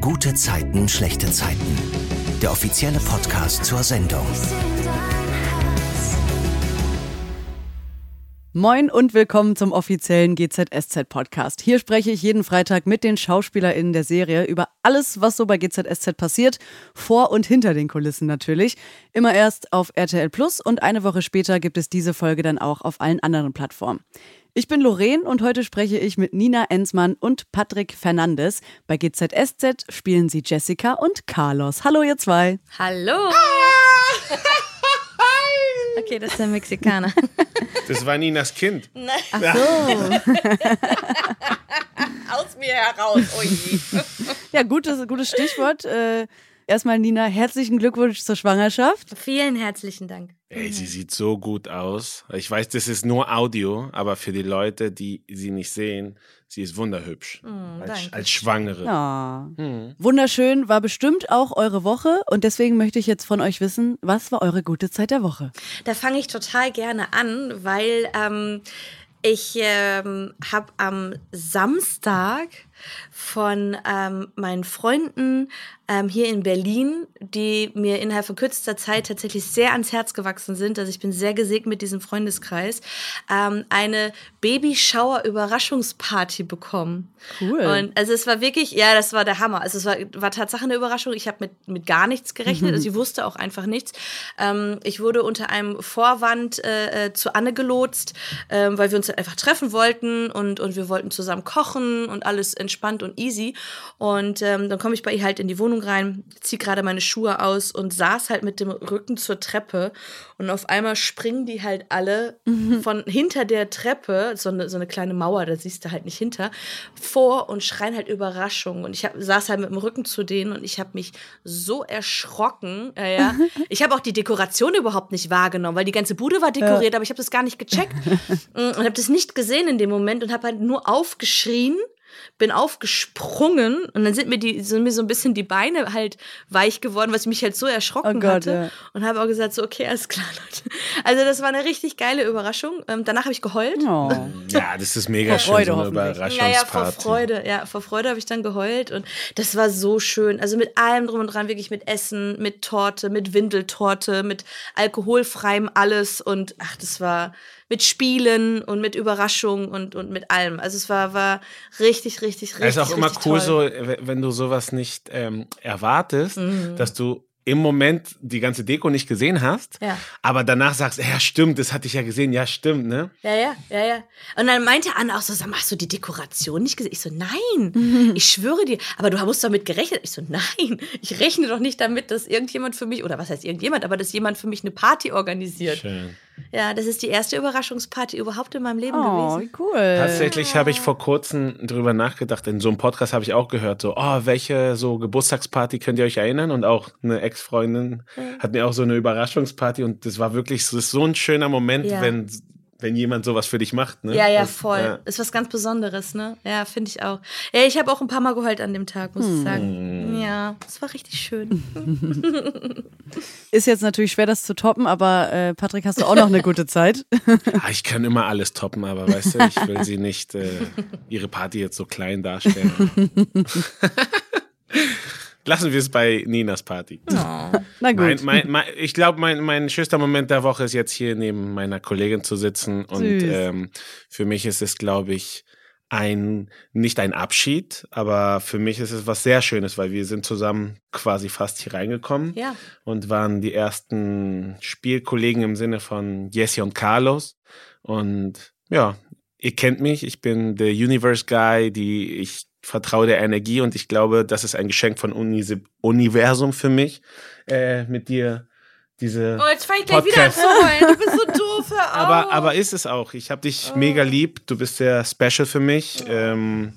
Gute Zeiten, schlechte Zeiten. Der offizielle Podcast zur Sendung. Moin und willkommen zum offiziellen GZSZ Podcast. Hier spreche ich jeden Freitag mit den SchauspielerInnen der Serie über alles, was so bei GZSZ passiert, vor und hinter den Kulissen natürlich. Immer erst auf RTL Plus und eine Woche später gibt es diese Folge dann auch auf allen anderen Plattformen. Ich bin Lorraine und heute spreche ich mit Nina Ensmann und Patrick Fernandes. Bei GZSZ spielen sie Jessica und Carlos. Hallo ihr zwei. Hallo. Okay, das ist der Mexikaner. Das war Ninas Kind. Ach so. Aus mir heraus. Ui. Ja, gutes, gutes Stichwort. Äh, erstmal, Nina, herzlichen Glückwunsch zur Schwangerschaft. Vielen herzlichen Dank. Ey, sie sieht so gut aus. Ich weiß, das ist nur Audio, aber für die Leute, die sie nicht sehen, sie ist wunderhübsch. als, danke. als Schwangere. Ja. Hm. Wunderschön, war bestimmt auch eure Woche und deswegen möchte ich jetzt von euch wissen, was war eure gute Zeit der Woche? Da fange ich total gerne an, weil ähm, ich ähm, habe am Samstag von ähm, meinen Freunden ähm, hier in Berlin, die mir innerhalb von kürzester Zeit tatsächlich sehr ans Herz gewachsen sind. Also ich bin sehr gesegnet mit diesem Freundeskreis, ähm, eine Babyshower-Überraschungsparty bekommen. Cool. Und also es war wirklich, ja, das war der Hammer. Also es war, war Tatsache eine Überraschung. Ich habe mit, mit gar nichts gerechnet. Also ich wusste auch einfach nichts. Ähm, ich wurde unter einem Vorwand äh, äh, zu Anne gelotst, ähm, weil wir uns halt einfach treffen wollten und, und wir wollten zusammen kochen und alles entspannt und easy. Und ähm, dann komme ich bei ihr halt in die Wohnung rein, ziehe gerade meine Schuhe aus und saß halt mit dem Rücken zur Treppe. Und auf einmal springen die halt alle von hinter der Treppe, so eine, so eine kleine Mauer, da siehst du halt nicht hinter, vor und schreien halt Überraschung. Und ich hab, saß halt mit dem Rücken zu denen und ich habe mich so erschrocken. Ja, ja. Ich habe auch die Dekoration überhaupt nicht wahrgenommen, weil die ganze Bude war dekoriert, aber ich habe das gar nicht gecheckt und habe das nicht gesehen in dem Moment und habe halt nur aufgeschrien bin aufgesprungen und dann sind mir die sind mir so ein bisschen die Beine halt weich geworden, was mich halt so erschrocken Oh Gott, hatte ja. und habe auch gesagt so okay alles klar Leute. Also das war eine richtig geile Überraschung. Ähm, danach habe ich geheult. Oh. Ja, das ist mega Vor schön, Freude so eine hoffentlich. Überraschungsparty. Ja, ja, vor Freude, ja, vor Freude habe ich dann geheult und das war so schön. Also mit allem drum und dran, wirklich mit Essen, mit Torte, mit Windeltorte, mit alkoholfreiem alles und ach, das war mit Spielen und mit Überraschungen und, und mit allem. Also es war, war richtig, richtig, richtig. Es ist auch immer cool, toll. so, wenn du sowas nicht ähm, erwartest, Mhm. dass du im Moment die ganze Deko nicht gesehen hast, Ja. aber danach sagst, ja stimmt, das hatte ich ja gesehen, ja stimmt, ne? Ja, ja, ja, ja. Und dann meinte Anne auch so, sag mal, hast du die Dekoration nicht gesehen? Ich so, nein, ich schwöre dir. Aber du musst damit gerechnet. Ich so, nein, ich rechne doch nicht damit, dass irgendjemand für mich, oder was heißt irgendjemand, aber dass jemand für mich eine Party organisiert. Schön. Ja, das ist die erste Überraschungsparty überhaupt in meinem Leben Oh, gewesen. wie cool. Tatsächlich habe ich vor kurzem drüber nachgedacht. In so einem Podcast habe ich auch gehört, so, oh, welche so Geburtstagsparty könnt ihr euch erinnern? Und auch eine Ex-Freundin hat mir auch so eine Überraschungsparty und das war wirklich so, das ist so ein schöner Moment, Ja. wenn, wenn jemand sowas für dich macht. Ne? Ja, ja, Das- voll. ja. Ist was ganz Besonderes, ne? Ja, finde ich auch. Ja, ich habe auch ein paar Mal geheult an dem Tag, muss ich sagen. Ja, es war richtig schön. Ist jetzt natürlich schwer, das zu toppen, aber äh, Patrick, hast du auch noch eine gute Zeit? Ah, ich kann immer alles toppen, aber weißt du, ich will sie nicht äh, ihre Party jetzt so klein darstellen. Lassen wir es bei Ninas Party. Na gut. Mein, mein, mein, ich glaube, mein, mein schönster Moment der Woche ist jetzt hier neben meiner Kollegin zu sitzen. Und ähm, für mich ist es, glaube ich, ein, nicht ein Abschied, aber für mich ist es was sehr Schönes, weil wir sind zusammen quasi fast hier reingekommen Ja. und waren die ersten Spielkollegen im Sinne von Jesse und Carlos. Und ja, ihr kennt mich, ich bin der Universe Guy, die ich vertraue der Energie und ich glaube, das ist ein Geschenk von Uni Universum für mich, äh, mit dir diese. Oh, jetzt fange ich gleich wieder an zu. Du bist so doof. Aber, aber ist es auch. Ich habe dich mega lieb. Du bist sehr special für mich. Ähm,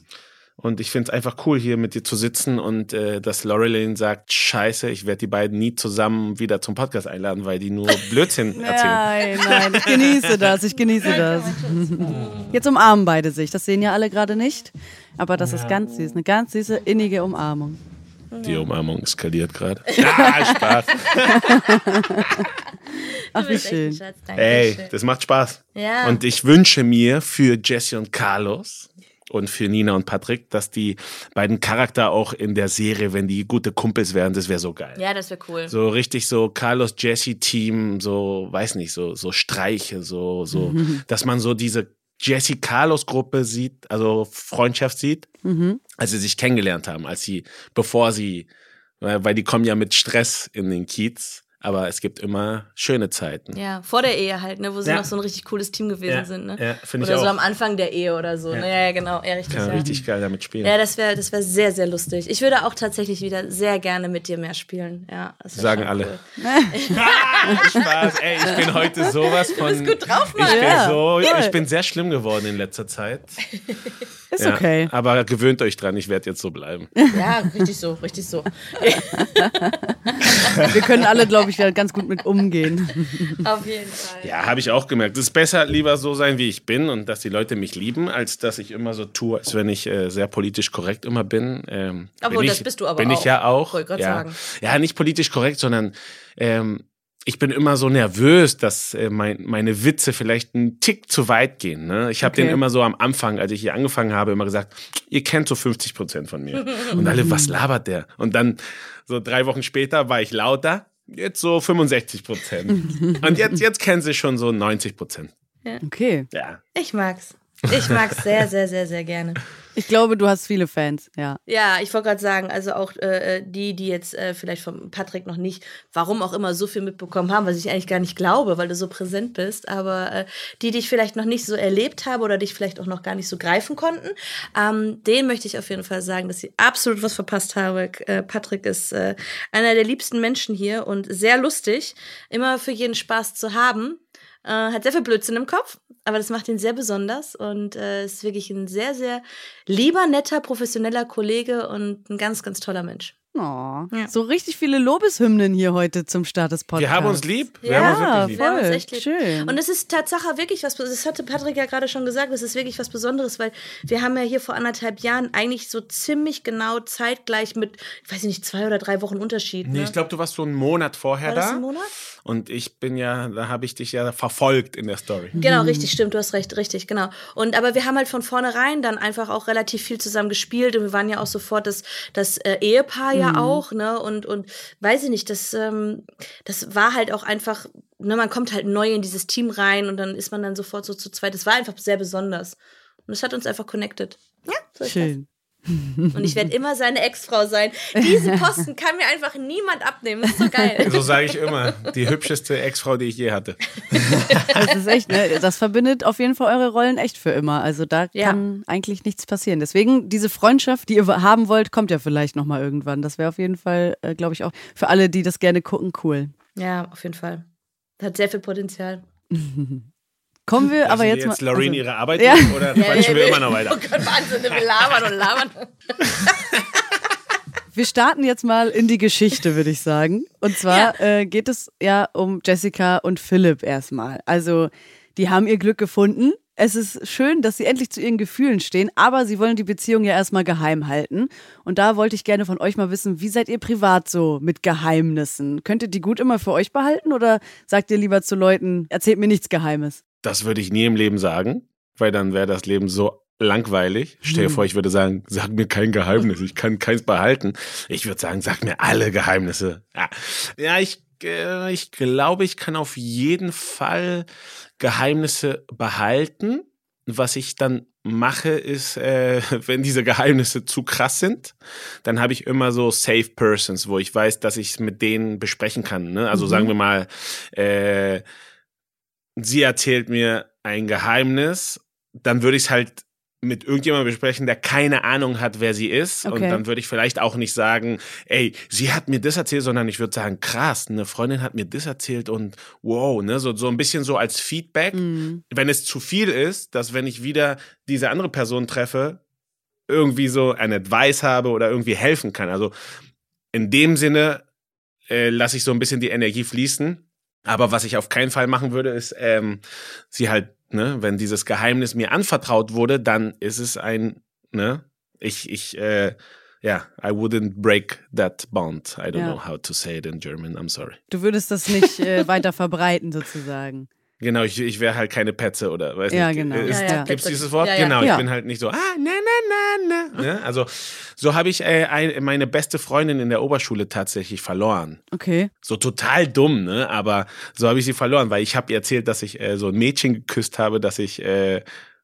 und ich finde es einfach cool, hier mit dir zu sitzen und äh, dass Laureline sagt, scheiße, ich werde die beiden nie zusammen wieder zum Podcast einladen, weil die nur Blödsinn erzählen. Nein, nein, ich genieße das, ich genieße das. Jetzt umarmen beide sich, das sehen ja alle gerade nicht, aber das ist ganz süß, eine ganz süße, innige Umarmung. Die Umarmung eskaliert gerade. Ja, Spaß. Ach, wie schön. Ey, das macht Spaß. Ja. Und ich wünsche mir für Jesse und Carlos und für Nina und Patrick, dass die beiden Charakter auch in der Serie, wenn die gute Kumpels wären, das wäre so geil. Ja, das wäre cool. So richtig so Carlos Jesse Team, so weiß nicht, so so Streiche, so so, dass man so diese Jesse Carlos Gruppe sieht, also Freundschaft sieht, Mhm. als sie sich kennengelernt haben, als sie bevor sie weil die kommen ja mit Stress in den Kiez, aber es gibt immer schöne Zeiten. Ja, vor der Ehe halt, ne, wo sie Ja. noch so ein richtig cooles Team gewesen Ja, sind, ne? ja, finde ich oder so auch. am Anfang der Ehe oder so. Ja. Ne? Ja, ja, genau. Ja, richtig. Kann ja. richtig geil damit spielen. Ja, das wäre das wär sehr, sehr lustig. Ich würde auch tatsächlich wieder sehr gerne mit dir mehr spielen. Ja, Sagen alle. Cool. Spaß, ey, ich bin heute sowas von. Du bist gut drauf, ich Mann. bin Ja, so, ich bin sehr schlimm geworden in letzter Zeit. Ist Ja, okay. Aber gewöhnt euch dran, ich werde jetzt so bleiben. Ja, richtig so, richtig so. Wir können alle, glaube ich, da ganz gut mit umgehen. Auf jeden Fall. Ja, habe ich auch gemerkt. Es ist besser, lieber so sein, wie ich bin und dass die Leute mich lieben, als dass ich immer so tue, als wenn ich äh, sehr politisch korrekt immer bin. Ähm, Obwohl, bin das ich, bist du aber Bin ich auch. ja auch. Wollte ja. sagen. ja, nicht politisch korrekt, sondern ähm, ich bin immer so nervös, dass äh, mein, meine Witze vielleicht einen Tick zu weit gehen. Ne? Ich habe Okay. den immer so am Anfang, als ich hier angefangen habe, immer gesagt, ihr kennt so 50 Prozent von mir. Und alle, was labert der? Und dann so drei Wochen später war ich lauter, jetzt so 65 Prozent. Und jetzt, jetzt kennen sie schon so 90 Prozent. Okay. Ja. Ich mag's. Ich mag's sehr, sehr, sehr, sehr gerne. Ich glaube, du hast viele Fans, ja. Ja, ich wollte gerade sagen, also auch äh, die, die jetzt äh, vielleicht von Patrick noch nicht, warum auch immer, so viel mitbekommen haben, was ich eigentlich gar nicht glaube, weil du so präsent bist, aber äh, die, die ich vielleicht noch nicht so erlebt habe oder dich vielleicht auch noch gar nicht so greifen konnten, ähm, denen möchte ich auf jeden Fall sagen, dass ich absolut was verpasst habe. Äh, Patrick ist äh, einer der liebsten Menschen hier und sehr lustig, immer für jeden Spaß zu haben. Äh, hat sehr viel Blödsinn im Kopf, aber das macht ihn sehr besonders und äh, ist wirklich ein sehr, sehr lieber, netter, professioneller Kollege und ein ganz, ganz toller Mensch. Oh, Ja. So richtig viele Lobeshymnen hier heute zum Start des Podcasts. Wir haben uns lieb. Wir Ja, haben uns wirklich lieb. Wir haben uns Voll, echt lieb. schön. Und es ist Tatsache wirklich was, das hatte Patrick ja gerade schon gesagt, es ist wirklich was Besonderes, weil wir haben ja hier vor anderthalb Jahren eigentlich so ziemlich genau zeitgleich mit, ich weiß nicht, zwei oder drei Wochen Unterschied. Nee, ne? ich glaube, du warst so einen Monat vorher War das da. ein Monat? Und ich bin ja, da habe ich dich ja verfolgt in der Story. Genau, richtig, stimmt, du hast recht, richtig, genau. Und aber wir haben halt von vornherein dann einfach auch relativ viel zusammen gespielt und wir waren ja auch sofort das, das äh, Ehepaar ja auch, ne? Und, und weiß ich nicht, das, ähm, das war halt auch einfach, ne, man kommt halt neu in dieses Team rein und dann ist man dann sofort so zu zweit. Das war einfach sehr besonders. Und es hat uns einfach connected. Ja, so Schön. Und ich werde immer seine Ex-Frau sein. Diese Posten kann mir einfach niemand abnehmen. Das ist so geil. So sage ich immer. Die hübscheste Ex-Frau, die ich je hatte. Das ist echt, ne? Das verbindet auf jeden Fall eure Rollen echt für immer. Also da Ja. kann eigentlich nichts passieren. Deswegen, diese Freundschaft, die ihr haben wollt, kommt ja vielleicht nochmal irgendwann. Das wäre auf jeden Fall, äh, glaube ich, auch für alle, die das gerne gucken, cool. Ja, auf jeden Fall. Hat sehr viel Potenzial. Kommen wir aber Lassen jetzt, wir jetzt mal. Lorraine also, ihre Arbeit Ja. oder quatschen wir immer noch Oh weiter? Gott, Wahnsinn, wir labern und labern. Wir starten jetzt mal in die Geschichte, würde ich sagen. Und zwar äh, geht es ja um Jessica und Philipp erstmal. Also, die haben ihr Glück gefunden. Es ist schön, dass sie endlich zu ihren Gefühlen stehen, aber sie wollen die Beziehung ja erstmal geheim halten. Und da wollte ich gerne von euch mal wissen, wie seid ihr privat so mit Geheimnissen? Könnt ihr die gut immer für euch behalten oder sagt ihr lieber zu Leuten, erzählt mir nichts Geheimes? Das würde ich nie im Leben sagen, weil dann wäre das Leben so langweilig. Stell dir Hm. vor, ich würde sagen, sag mir kein Geheimnis, ich kann keins behalten. Ich würde sagen, sag mir alle Geheimnisse. Ja, ja ich, äh, ich glaube, ich kann auf jeden Fall Geheimnisse behalten. Was ich dann mache, ist, äh, wenn diese Geheimnisse zu krass sind, dann habe ich immer so Safe Persons, wo ich weiß, dass ich es mit denen besprechen kann. Ne? Also Mhm. sagen wir mal, äh, sie erzählt mir ein Geheimnis, dann würde ich es halt mit irgendjemandem besprechen, der keine Ahnung hat, wer sie ist. Und Okay. dann würde ich vielleicht auch nicht sagen, ey, sie hat mir das erzählt, sondern ich würde sagen, krass, eine Freundin hat mir das erzählt und wow, ne, so, so ein bisschen so als Feedback. Mhm. Wenn es zu viel ist, dass wenn ich wieder diese andere Person treffe, irgendwie so ein Advice habe oder irgendwie helfen kann. Also in dem Sinne äh, lasse ich so ein bisschen die Energie fließen. Aber was ich auf keinen Fall machen würde, ist, ähm, sie halt, ne, wenn dieses Geheimnis mir anvertraut wurde, dann ist es ein, ne, ich, ich, äh, ja, I wouldn't break that bond. I don't Ja. know how to say it in German. I'm sorry. Du würdest das nicht äh, weiter verbreiten, sozusagen. Genau, ich, ich wäre halt keine Petze oder weiß Ja, nicht. genau. Ist, Ja, ja, Gibt's dieses Wort? Ja, ja. Genau, Ja. ich bin halt nicht so, ah, ne, ne, ne, ne. ne? Also so habe ich äh, ein, meine beste Freundin in der Oberschule tatsächlich verloren. Okay. So total dumm, ne? Aber so habe ich sie verloren, weil ich habe ihr erzählt, dass ich äh, so ein Mädchen geküsst habe, dass ich, äh,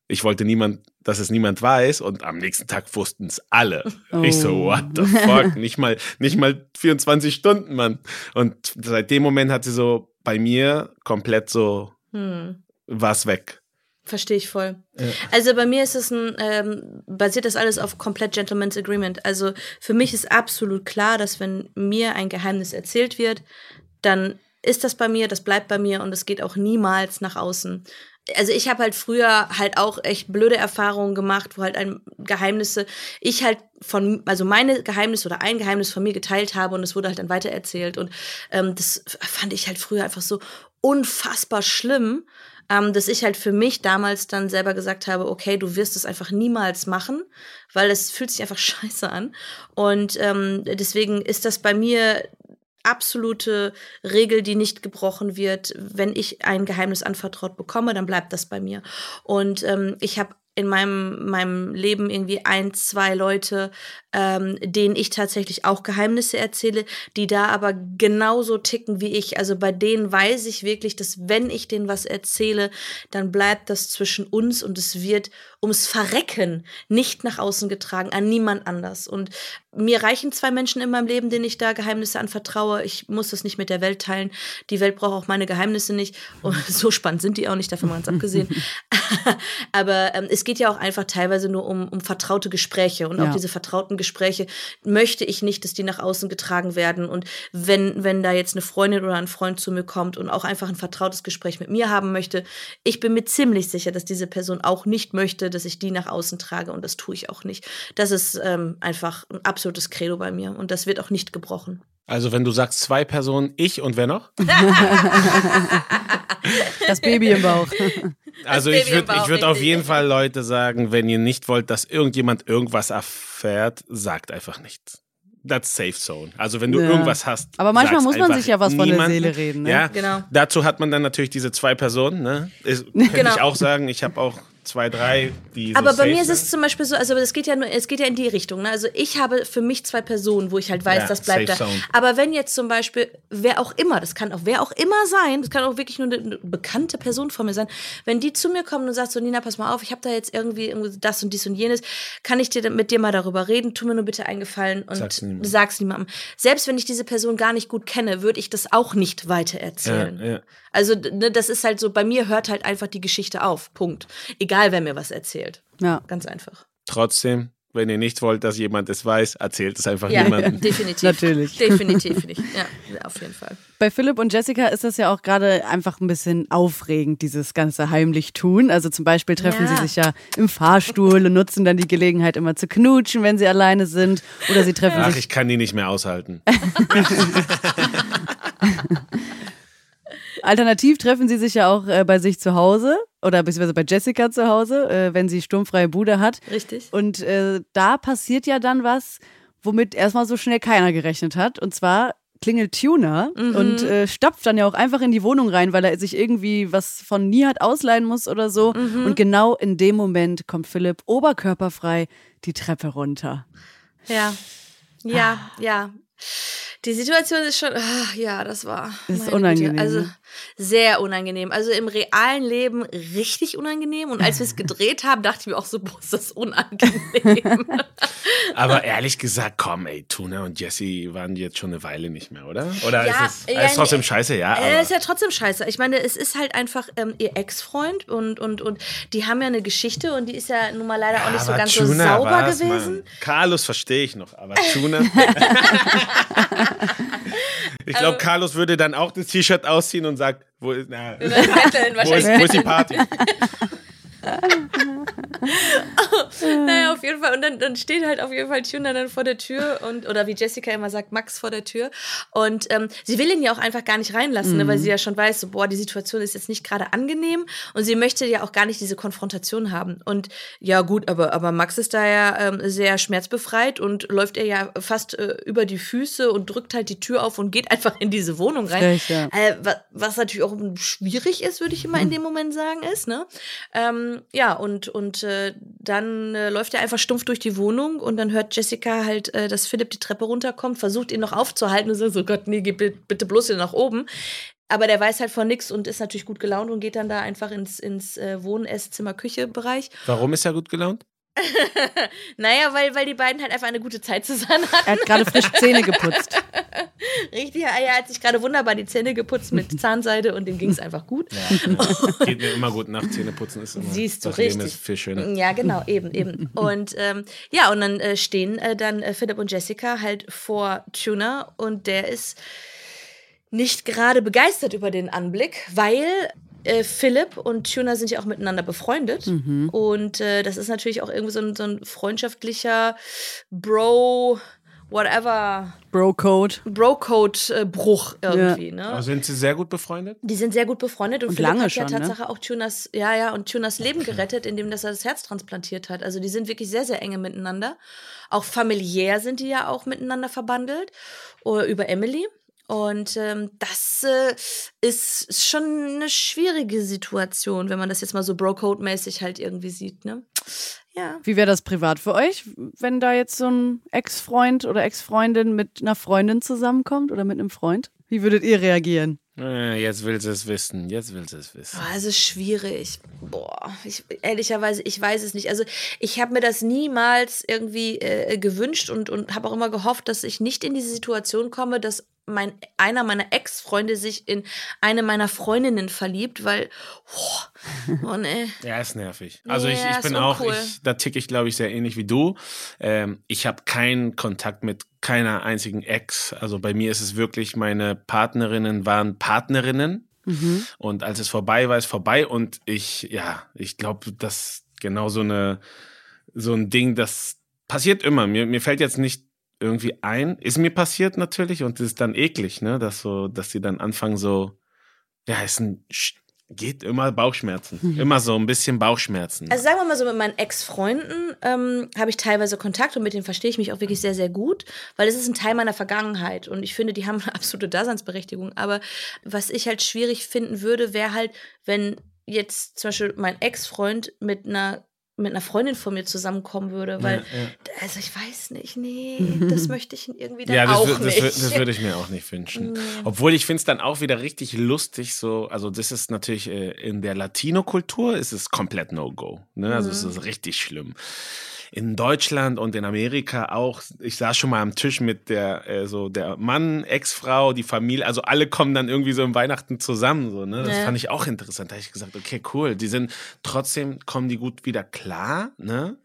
ich wollte niemand, dass es niemand weiß und am nächsten Tag wussten es alle. Ich so, Oh. what the fuck? nicht mal, nicht mal 24 Stunden, Mann. Und seit dem Moment hat sie so bei mir komplett so Hm. was weg. Verstehe ich voll. Also bei mir ist es ein, ähm, basiert das alles auf komplett Gentleman's Agreement. Also für mich ist absolut klar, dass wenn mir ein Geheimnis erzählt wird, dann ist das bei mir, das bleibt bei mir und es geht auch niemals nach außen. Also ich habe halt früher halt auch echt blöde Erfahrungen gemacht, wo halt ein Geheimnisse, ich halt von, also meine Geheimnisse oder ein Geheimnis von mir geteilt habe und es wurde halt dann weitererzählt. Und ähm, das fand ich halt früher einfach so unfassbar schlimm, ähm, dass ich halt für mich damals dann selber gesagt habe, okay, du wirst es einfach niemals machen, weil es fühlt sich einfach scheiße an. Und ähm, deswegen ist das bei mir absolute Regel, die nicht gebrochen wird. Wenn ich ein Geheimnis anvertraut bekomme, dann bleibt das bei mir. Und ähm, ich habe in meinem, meinem Leben irgendwie ein, zwei Leute, ähm, denen ich tatsächlich auch Geheimnisse erzähle, die da aber genauso ticken wie ich. Also bei denen weiß ich wirklich, dass wenn ich denen was erzähle, dann bleibt das zwischen uns und es wird ums Verrecken nicht nach außen getragen, an niemand anders. Und mir reichen zwei Menschen in meinem Leben, denen ich da Geheimnisse anvertraue. Ich muss das nicht mit der Welt teilen. Die Welt braucht auch meine Geheimnisse nicht. Und so spannend sind die auch nicht, davon mal ganz abgesehen. Aber ähm, es geht ja auch einfach teilweise nur um, um vertraute Gespräche. Und Ja. auch diese vertrauten Gespräche möchte ich nicht, dass die nach außen getragen werden. Und wenn, wenn da jetzt eine Freundin oder ein Freund zu mir kommt und auch einfach ein vertrautes Gespräch mit mir haben möchte, ich bin mir ziemlich sicher, dass diese Person auch nicht möchte, dass ich die nach außen trage. Und das tue ich auch nicht. Das ist ähm, einfach ein absolutes Credo bei mir. Und das wird auch nicht gebrochen. Also wenn du sagst zwei Personen, ich und wer noch? Das Baby im Bauch. Also ich würde ich würd auf jeden Fall Leute sagen, wenn ihr nicht wollt, dass irgendjemand irgendwas erfährt, sagt einfach nichts. That's safe zone. Also wenn du Ja. irgendwas hast. Aber manchmal muss man sich ja was von der. Seele reden, ne? Ja, Genau. Dazu hat man dann natürlich diese zwei Personen. Ne? Ist, Genau. ich auch sagen. Ich habe auch zwei, drei, die. Aber so bei mir ist es zum Beispiel so, also es geht ja nur, es geht ja in die Richtung. Ne? Also ich habe für mich zwei Personen, wo ich halt weiß, Ja, das bleibt da. zone. Aber wenn jetzt zum Beispiel wer auch immer, das kann auch wer auch immer sein, das kann auch wirklich nur eine, eine bekannte Person von mir sein, wenn die zu mir kommt und sagt so, Nina, pass mal auf, ich habe da jetzt irgendwie das und dies und jenes, kann ich dir mit dir mal darüber reden? Tu mir nur bitte einen Gefallen und Sag's niemandem. sag's niemandem. Selbst wenn ich diese Person gar nicht gut kenne, würde ich das auch nicht weiter erzählen. Ja, ja. Also ne, das ist halt so, bei mir hört halt einfach die Geschichte auf. Punkt. Egal, wer mir was erzählt. Ja. Ganz einfach. Trotzdem, wenn ihr nicht wollt, dass jemand es weiß, erzählt es einfach Ja, niemandem. definitiv. Natürlich. Definitiv nicht. Ja, auf jeden Fall. Bei Philipp und Jessica ist das ja auch gerade einfach ein bisschen aufregend, dieses ganze heimlich tun. Also zum Beispiel treffen Ja. sie sich ja im Fahrstuhl und nutzen dann die Gelegenheit immer zu knutschen, wenn sie alleine sind. Oder sie treffen Ach, sich ich kann die nicht mehr aushalten. Alternativ treffen sie sich ja auch äh, bei sich zu Hause oder beziehungsweise bei Jessica zu Hause, äh, wenn sie sturmfreie Bude hat. Richtig. Und äh, da passiert ja dann was, womit erstmal so schnell keiner gerechnet hat. Und zwar klingelt Tuna und äh, stapft dann ja auch einfach in die Wohnung rein, weil er sich irgendwie was von Nihat ausleihen muss oder so. Und genau in dem Moment kommt Philipp oberkörperfrei die Treppe runter. Ja. Ja, ja. Die Situation ist schon, ah, ja, das war. Ist meine unangenehm, Güte. Also? Sehr unangenehm. Also im realen Leben richtig unangenehm. Und als wir es gedreht haben, dachte ich mir auch so, boah, ist das unangenehm. Aber ehrlich gesagt, komm, ey, Tuna und Jesse waren jetzt schon eine Weile nicht mehr, oder? Oder Ja, ist es ja, ist trotzdem nee. scheiße, ja? Äh, Aber ist ja trotzdem scheiße. Ich meine, es ist halt einfach ähm, ihr Ex-Freund und, und, und die haben ja eine Geschichte und die ist ja nun mal leider auch nicht so ganz so Tuna sauber war's, gewesen. Mann. Carlos verstehe ich noch, aber Tuna. ich glaube, Carlos würde dann auch das T-Shirt ausziehen und sagt, wo ist, na, wo ist, wo ist die Party? naja, auf jeden Fall. Und dann, dann steht halt auf jeden Fall Tuna dann vor der Tür und, oder wie Jessica immer sagt, Max vor der Tür. Und ähm, sie will ihn ja auch einfach gar nicht reinlassen, mhm. ne, weil mhm. sie ja schon weiß, so, boah, die Situation ist jetzt nicht gerade angenehm und sie möchte ja auch gar nicht diese Konfrontation haben. Und ja, gut, aber, aber Max ist da ja ähm, sehr schmerzbefreit und läuft er ja fast äh, über die Füße und drückt halt die Tür auf und geht einfach in diese Wohnung rein. Frech, ja. äh, was, was, natürlich auch schwierig ist, würde ich immer in dem Moment sagen, ist, ne? Ähm, ja, und, und äh, dann äh, läuft er einfach stumpf durch die Wohnung und dann hört Jessica halt, äh, dass Philipp die Treppe runterkommt, versucht ihn noch aufzuhalten und sagt so, Gott, nee, geh bitte bloß wieder nach oben. Aber der weiß halt von nichts und ist natürlich gut gelaunt und geht dann da einfach ins, ins äh, Wohn-, Esszimmer-, Küche-Bereich. Warum ist er gut gelaunt? naja, weil, weil die beiden halt einfach eine gute Zeit zusammen hatten. Er hat gerade frisch Zähne geputzt. Richtig, er hat sich gerade wunderbar die Zähne geputzt mit Zahnseide und dem ging es einfach gut. Ja, Geht mir immer gut nach Zähneputzen. Ist immer, Siehst du, richtig. Ist viel schöner. Ja, genau, eben, eben. Und ähm, ja, und dann äh, stehen äh, dann äh, Philipp und Jessica halt vor Tuna und der ist nicht gerade begeistert über den Anblick, weil äh, Philipp und Tuna sind ja auch miteinander befreundet. Mhm. Und äh, das ist natürlich auch irgendwie so ein, so ein freundschaftlicher Bro, whatever. Bro-Code. Bro-Code-Bruch irgendwie, ja. ne? Aber sind sie sehr gut befreundet? Die sind sehr gut befreundet und, und Philipp lange hat schon, ja ne? Tatsache ne? auch Tunas, ja, ja, und Tunas Leben gerettet, indem dass er das Herz transplantiert hat. Also die sind wirklich sehr, sehr enge miteinander. Auch familiär sind die ja auch miteinander verbandelt. Oder über Emily. Und ähm, das äh, ist schon eine schwierige Situation, wenn man das jetzt mal so Bro-Code-mäßig halt irgendwie sieht, ne? Ja. Wie wäre das privat für euch, wenn da jetzt so ein Ex-Freund oder Ex-Freundin mit einer Freundin zusammenkommt oder mit einem Freund? Wie würdet ihr reagieren? Äh, jetzt will sie es wissen. Jetzt will sie es wissen. Oh, es ist schwierig. Boah, ich, ehrlicherweise, ich weiß es nicht. Also ich habe mir das niemals irgendwie äh, gewünscht und, und habe auch immer gehofft, dass ich nicht in diese Situation komme, dass mein, einer meiner Ex-Freunde sich in eine meiner Freundinnen verliebt, weil, oh, oh nee. Ja, ist nervig. Also nee, ich, ich bin auch, ich, da ticke ich glaube ich sehr ähnlich wie du. Ähm, ich habe keinen Kontakt mit keiner einzigen Ex. Also bei mir ist es wirklich, meine Partnerinnen waren Partnerinnen. Mhm. Und als es vorbei war, ist vorbei. Und ich, ja, ich glaube, dass genau so eine, so ein Ding, das passiert immer. Mir, mir fällt jetzt nicht irgendwie ein. Ist mir passiert natürlich und es ist dann eklig, ne, dass so, dass sie dann anfangen so, ja, ist ein geht immer Bauchschmerzen, mhm. immer so ein bisschen Bauchschmerzen. Also sagen wir mal so mit meinen Ex-Freunden ähm, habe ich teilweise Kontakt und mit denen verstehe ich mich auch wirklich sehr sehr gut, weil es ist ein Teil meiner Vergangenheit und ich finde, die haben eine absolute Daseinsberechtigung. Aber was ich halt schwierig finden würde, wäre halt, wenn jetzt zum Beispiel mein Ex-Freund mit einer mit einer Freundin von mir zusammenkommen würde, weil, ja, ja. also ich weiß nicht, nee, das möchte ich irgendwie dann ja, das, auch das, nicht. Das, das würde ich mir auch nicht wünschen. Obwohl ich finde es dann auch wieder richtig lustig, so, also das ist natürlich äh, in der Latino-Kultur ist es komplett No-Go, ne? also mhm. es ist richtig schlimm in Deutschland und in Amerika auch. Ich saß schon mal am Tisch mit der, äh, so der Mann, Ex-Frau, die Familie, also alle kommen dann irgendwie so im Weihnachten zusammen. So, ne? Das ja. fand ich auch interessant. Da habe ich gesagt, okay, cool. Die sind trotzdem, kommen die gut wieder klar, ne?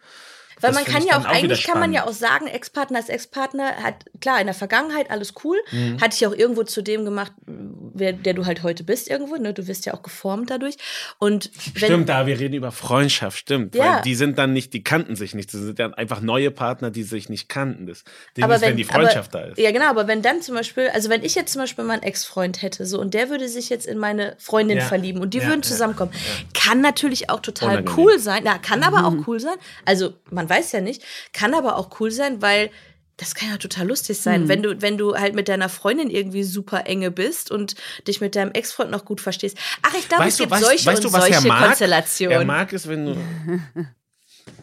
Weil das man kann ja auch, eigentlich kann man ja auch sagen, Ex-Partner ist Ex-Partner, hat, klar, in der Vergangenheit alles cool, mhm. hat dich auch irgendwo zu dem gemacht, wer, der du halt heute bist irgendwo, ne? Du wirst ja auch geformt dadurch. Und wenn, stimmt, da wir reden über Freundschaft, stimmt. Ja. Weil die sind dann nicht, die kannten sich nicht. Das sind dann einfach neue Partner, die sich nicht kannten. Das Ding aber ist, wenn, wenn die Freundschaft aber, da ist. Ja, genau, aber wenn dann zum Beispiel, also wenn ich jetzt zum Beispiel meinen Ex-Freund hätte, so, und der würde sich jetzt in meine Freundin ja. verlieben und die ja, würden zusammenkommen, kann natürlich auch total Unangenehm. cool sein. Ja, kann aber mhm. auch cool sein. Also, man weiß ja nicht, kann aber auch cool sein, weil das kann ja total lustig sein, hm. wenn du wenn du halt mit deiner Freundin irgendwie super enge bist und dich mit deinem Ex-Freund noch gut verstehst. Ach, ich glaube, es gibt weißt, solche weißt du, und solche Konstellationen. Er mag es, wenn du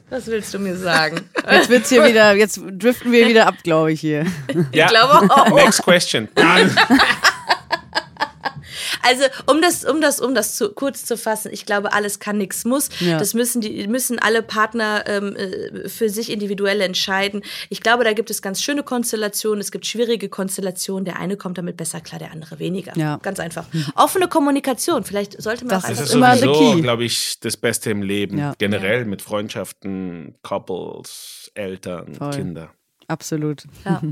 Was willst du mir sagen? Jetzt wird's hier wieder, jetzt driften wir wieder ab, glaube ich hier. Ja. Ich glaube auch. Next question. Also, um das, um das, um das zu, kurz zu fassen, ich glaube, alles kann, nichts muss. Ja. Das müssen die, müssen alle Partner ähm, äh, für sich individuell entscheiden. Ich glaube, da gibt es ganz schöne Konstellationen, es gibt schwierige Konstellationen. Der eine kommt damit besser klar, der andere weniger. Ja. Ganz einfach. Offene Kommunikation. Vielleicht sollte man das auch einfach ist immer sowieso, glaube ich, das Beste im Leben. Ja. Generell mit Freundschaften, Couples, Eltern, Voll. Kinder. Absolut. Ja.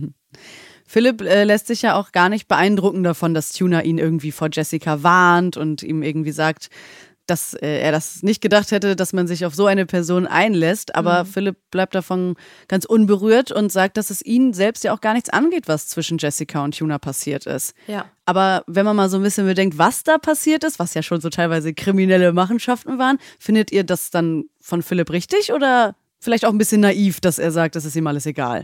Philipp äh, lässt sich ja auch gar nicht beeindrucken davon, dass Tuna ihn irgendwie vor Jessica warnt und ihm irgendwie sagt, dass äh, er das nicht gedacht hätte, dass man sich auf so eine Person einlässt. Aber mhm. Philipp bleibt davon ganz unberührt und sagt, dass es ihn selbst ja auch gar nichts angeht, was zwischen Jessica und Tuna passiert ist. Ja. Aber wenn man mal so ein bisschen bedenkt, was da passiert ist, was ja schon so teilweise kriminelle Machenschaften waren, findet ihr das dann von Philipp richtig oder vielleicht auch ein bisschen naiv, dass er sagt, das ist ihm alles egal?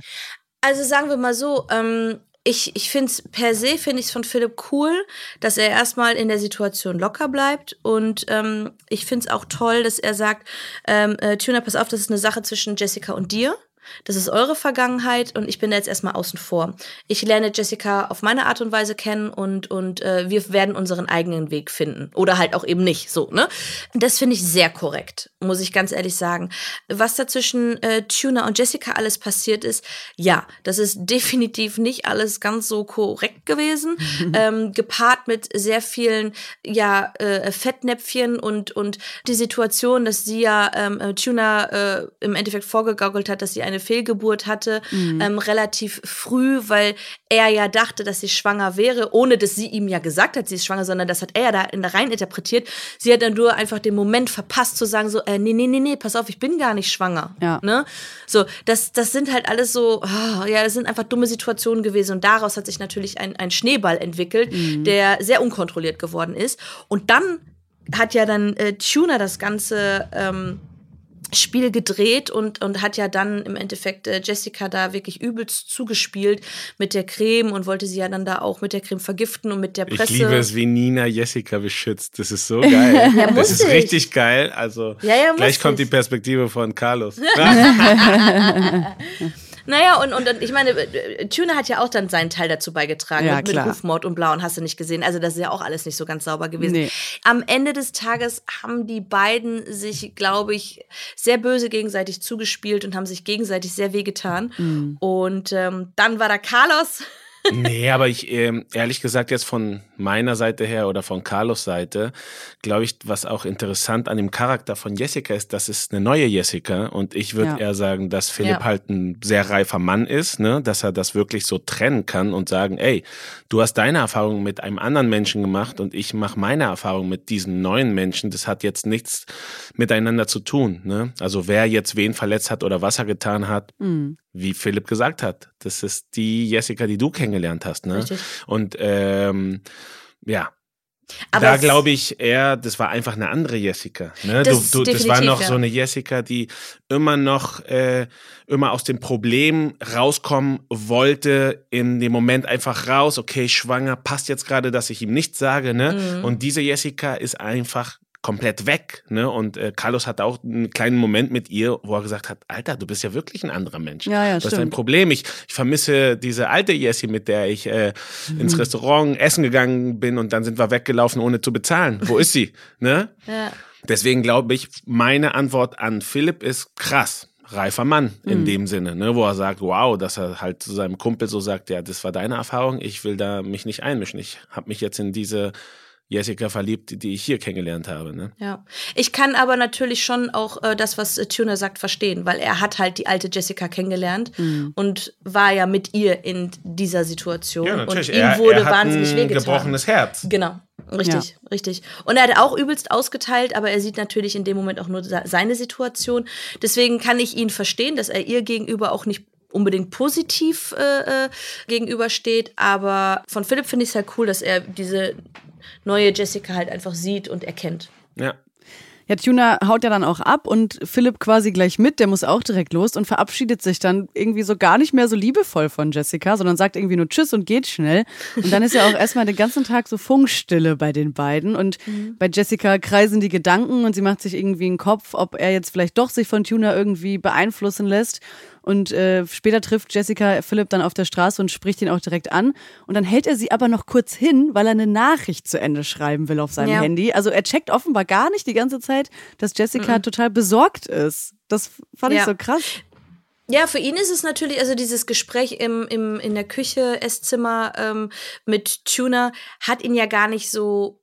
Also sagen wir mal so, ähm, ich, ich finde es per se, finde ich es von Philipp cool, dass er erstmal in der Situation locker bleibt. Und ähm, ich finde es auch toll, dass er sagt, ähm, äh, Tuna, pass auf, das ist eine Sache zwischen Jessica und dir. Das ist eure Vergangenheit und ich bin da jetzt erstmal außen vor. Ich lerne Jessica auf meine Art und Weise kennen und, und äh, wir werden unseren eigenen Weg finden. Oder halt auch eben nicht so, ne? Das finde ich sehr korrekt, muss ich ganz ehrlich sagen. Was da zwischen äh, Tuna und Jessica alles passiert ist, ja, das ist definitiv nicht alles ganz so korrekt gewesen. ähm, gepaart mit sehr vielen, ja, äh, Fettnäpfchen und, und die Situation, dass sie ja ähm, äh, Tuna äh, im Endeffekt vorgegaukelt hat, dass sie eine eine Fehlgeburt hatte, mhm. ähm, relativ früh, weil er ja dachte, dass sie schwanger wäre, ohne dass sie ihm ja gesagt hat, sie ist schwanger, sondern das hat er da in der rein interpretiert. Sie hat dann nur einfach den Moment verpasst zu sagen so, äh, nee, nee, nee, nee, pass auf, ich bin gar nicht schwanger. Ja. Ne? So, das, das sind halt alles so, oh, ja, das sind einfach dumme Situationen gewesen und daraus hat sich natürlich ein, ein Schneeball entwickelt, mhm. der sehr unkontrolliert geworden ist. Und dann hat ja dann äh, Tuna das Ganze ähm, Spiel gedreht und, und hat ja dann im Endeffekt äh, Jessica da wirklich übelst zugespielt mit der Creme und wollte sie ja dann da auch mit der Creme vergiften und mit der Presse. Ich liebe es, wie Nina Jessica beschützt. Das ist so geil. ja, das ist ich. richtig geil. Also ja, ja, gleich kommt ich. die Perspektive von Carlos. Naja, und, und, und ich meine, äh, Tune hat ja auch dann seinen Teil dazu beigetragen ja, mit, mit Rufmord und Blau und hast du nicht gesehen. Also das ist ja auch alles nicht so ganz sauber gewesen. Nee. Am Ende des Tages haben die beiden sich, glaube ich, sehr böse gegenseitig zugespielt und haben sich gegenseitig sehr wehgetan. Mhm. Und ähm, dann war da Carlos. Nee, aber ich, ähm, ehrlich gesagt, jetzt von meiner Seite her oder von Carlos Seite, glaube ich, was auch interessant an dem Charakter von Jessica ist, das ist eine neue Jessica. Und ich würde ja. eher sagen, dass Philipp ja. halt ein sehr reifer Mann ist, ne? dass er das wirklich so trennen kann und sagen, ey, du hast deine Erfahrung mit einem anderen Menschen gemacht und ich mache meine Erfahrung mit diesem neuen Menschen. Das hat jetzt nichts miteinander zu tun. Ne? Also wer jetzt wen verletzt hat oder was er getan hat, mhm. wie Philipp gesagt hat, das ist die Jessica, die du kennengelernt hast. Ne? Richtig. Und ähm, ja. Aber da glaube ich eher, das war einfach eine andere Jessica. Ne? Das, du, du, das war noch ja. so eine Jessica, die immer noch äh, immer aus dem Problem rauskommen wollte, in dem Moment einfach raus, okay, schwanger, passt jetzt gerade, dass ich ihm nichts sage. Ne? Mhm. Und diese Jessica ist einfach komplett weg. Ne? Und äh, Carlos hatte auch einen kleinen Moment mit ihr, wo er gesagt hat, Alter, du bist ja wirklich ein anderer Mensch. Ja, ja, das stimmt. ist ein Problem. Ich, ich vermisse diese alte Jessie, mit der ich äh, mhm. ins Restaurant essen gegangen bin und dann sind wir weggelaufen, ohne zu bezahlen. Wo ist sie? Ne? Ja. Deswegen glaube ich, meine Antwort an Philipp ist krass reifer Mann in mhm. dem Sinne, ne, wo er sagt, wow, dass er halt zu seinem Kumpel so sagt, ja, das war deine Erfahrung, ich will da mich nicht einmischen. Ich habe mich jetzt in diese Jessica verliebt, die ich hier kennengelernt habe. Ne? Ja, ich kann aber natürlich schon auch äh, das, was äh, Tuner sagt, verstehen, weil er hat halt die alte Jessica kennengelernt mhm. und war ja mit ihr in dieser Situation ja, natürlich. und ihm er, wurde er wahnsinnig ein wehgetan. gebrochenes Herz. Genau. Richtig, ja. richtig. Und er hat auch übelst ausgeteilt, aber er sieht natürlich in dem Moment auch nur seine Situation. Deswegen kann ich ihn verstehen, dass er ihr gegenüber auch nicht unbedingt positiv äh, äh gegenübersteht. Aber von Philipp finde ich es halt cool, dass er diese neue Jessica halt einfach sieht und erkennt. Ja. Ja, Tuna haut ja dann auch ab und Philipp quasi gleich mit, der muss auch direkt los und verabschiedet sich dann irgendwie so gar nicht mehr so liebevoll von Jessica, sondern sagt irgendwie nur Tschüss und geht schnell. Und dann ist ja auch erstmal den ganzen Tag so Funkstille bei den beiden und mhm. bei Jessica kreisen die Gedanken und sie macht sich irgendwie einen Kopf, ob er jetzt vielleicht doch sich von Tuna irgendwie beeinflussen lässt. Und äh, später trifft Jessica Philipp dann auf der Straße und spricht ihn auch direkt an. Und dann hält er sie aber noch kurz hin, weil er eine Nachricht zu Ende schreiben will auf seinem ja. Handy. Also er checkt offenbar gar nicht die ganze Zeit, dass Jessica mhm. total besorgt ist. Das fand ja. ich so krass. Ja, für ihn ist es natürlich, also dieses Gespräch im, im, in der Küche, Esszimmer ähm, mit Tuna hat ihn ja gar nicht so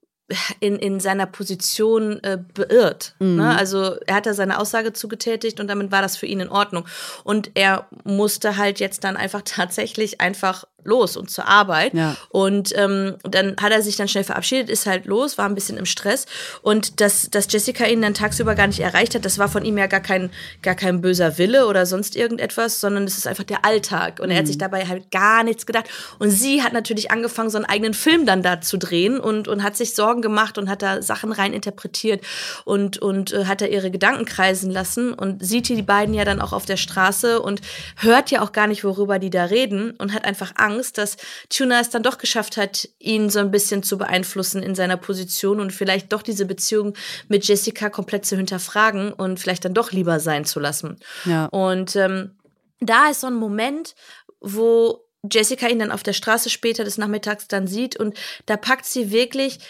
in, in seiner Position äh, beirrt. Mhm. Ne? Also er hat da seine Aussage zugetätigt und damit war das für ihn in Ordnung. Und er musste halt jetzt dann einfach tatsächlich einfach los und zur Arbeit. Ja. Und ähm, dann hat er sich dann schnell verabschiedet, ist halt los, war ein bisschen im Stress. Und dass, dass Jessica ihn dann tagsüber gar nicht erreicht hat, das war von ihm ja gar kein, gar kein böser Wille oder sonst irgendetwas, sondern es ist einfach der Alltag. Und er hat sich dabei halt gar nichts gedacht. Und sie hat natürlich angefangen, so einen eigenen Film dann da zu drehen und, und hat sich Sorgen gemacht und hat da Sachen rein interpretiert und, und äh, hat da ihre Gedanken kreisen lassen und sieht die beiden ja dann auch auf der Straße und hört ja auch gar nicht, worüber die da reden und hat einfach Angst, dass Tuna es dann doch geschafft hat, ihn so ein bisschen zu beeinflussen in seiner Position und vielleicht doch diese Beziehung mit Jessica komplett zu hinterfragen und vielleicht dann doch lieber sein zu lassen. Ja. Und ähm, da ist so ein Moment, wo Jessica ihn dann auf der Straße später des Nachmittags dann sieht und da packt sie wirklich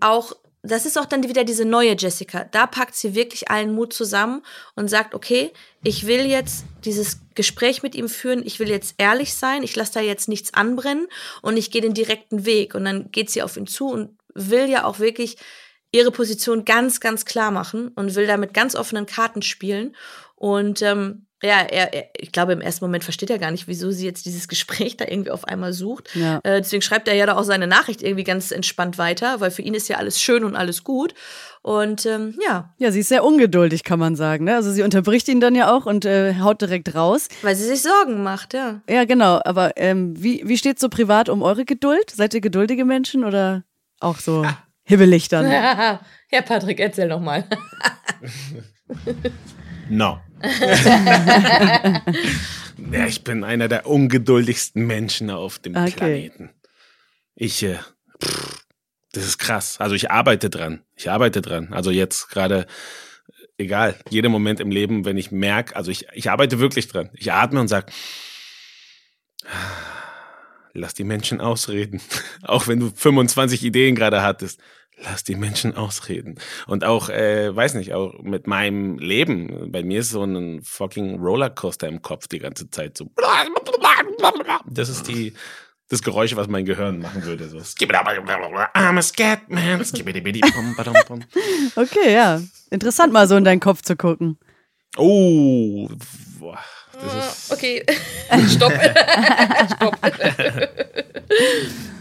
auch, das ist auch dann wieder diese neue Jessica, da packt sie wirklich allen Mut zusammen und sagt, okay, ich will jetzt dieses Gespräch mit ihm führen, ich will jetzt ehrlich sein, ich lasse da jetzt nichts anbrennen und ich gehe den direkten Weg. Und dann geht sie auf ihn zu und will ja auch wirklich ihre Position ganz, ganz klar machen und will da mit ganz offenen Karten spielen. Und ähm, ja, er, er, ich glaube, im ersten Moment versteht er gar nicht, wieso sie jetzt dieses Gespräch da irgendwie auf einmal sucht. Ja. Äh, deswegen schreibt er ja da auch seine Nachricht irgendwie ganz entspannt weiter, weil für ihn ist ja alles schön und alles gut. Und ähm, ja, Ja, sie ist sehr ungeduldig, kann man sagen. Ne? Also sie unterbricht ihn dann ja auch und äh, haut direkt raus. weil sie sich Sorgen macht, ja. Ja, genau. Aber ähm, wie, wie steht so privat um eure Geduld? Seid ihr geduldige Menschen oder auch so hibbelig dann? ja, Patrick, erzähl noch mal. No. Ja, ich bin einer der ungeduldigsten Menschen auf dem Okay. Planeten. Ich, äh, pff, das ist krass. Also ich arbeite dran. Ich arbeite dran. Also jetzt gerade, egal, jeden Moment im Leben, wenn ich merke, also ich, ich arbeite wirklich dran. Ich atme und sag, lass die Menschen ausreden. Auch wenn du 25 Ideen gerade hattest. Lass die Menschen ausreden. Und auch, äh, weiß nicht, auch mit meinem Leben. Bei mir ist so ein fucking Rollercoaster im Kopf die ganze Zeit. So. Das ist die, das Geräusch, was mein Gehirn machen würde. So. I'm a scat man. Skibbidi-bidi-bum-badum-bum. Okay, ja. Interessant mal so in deinen Kopf zu gucken. Oh, boah, das ist. Okay, stopp. stopp.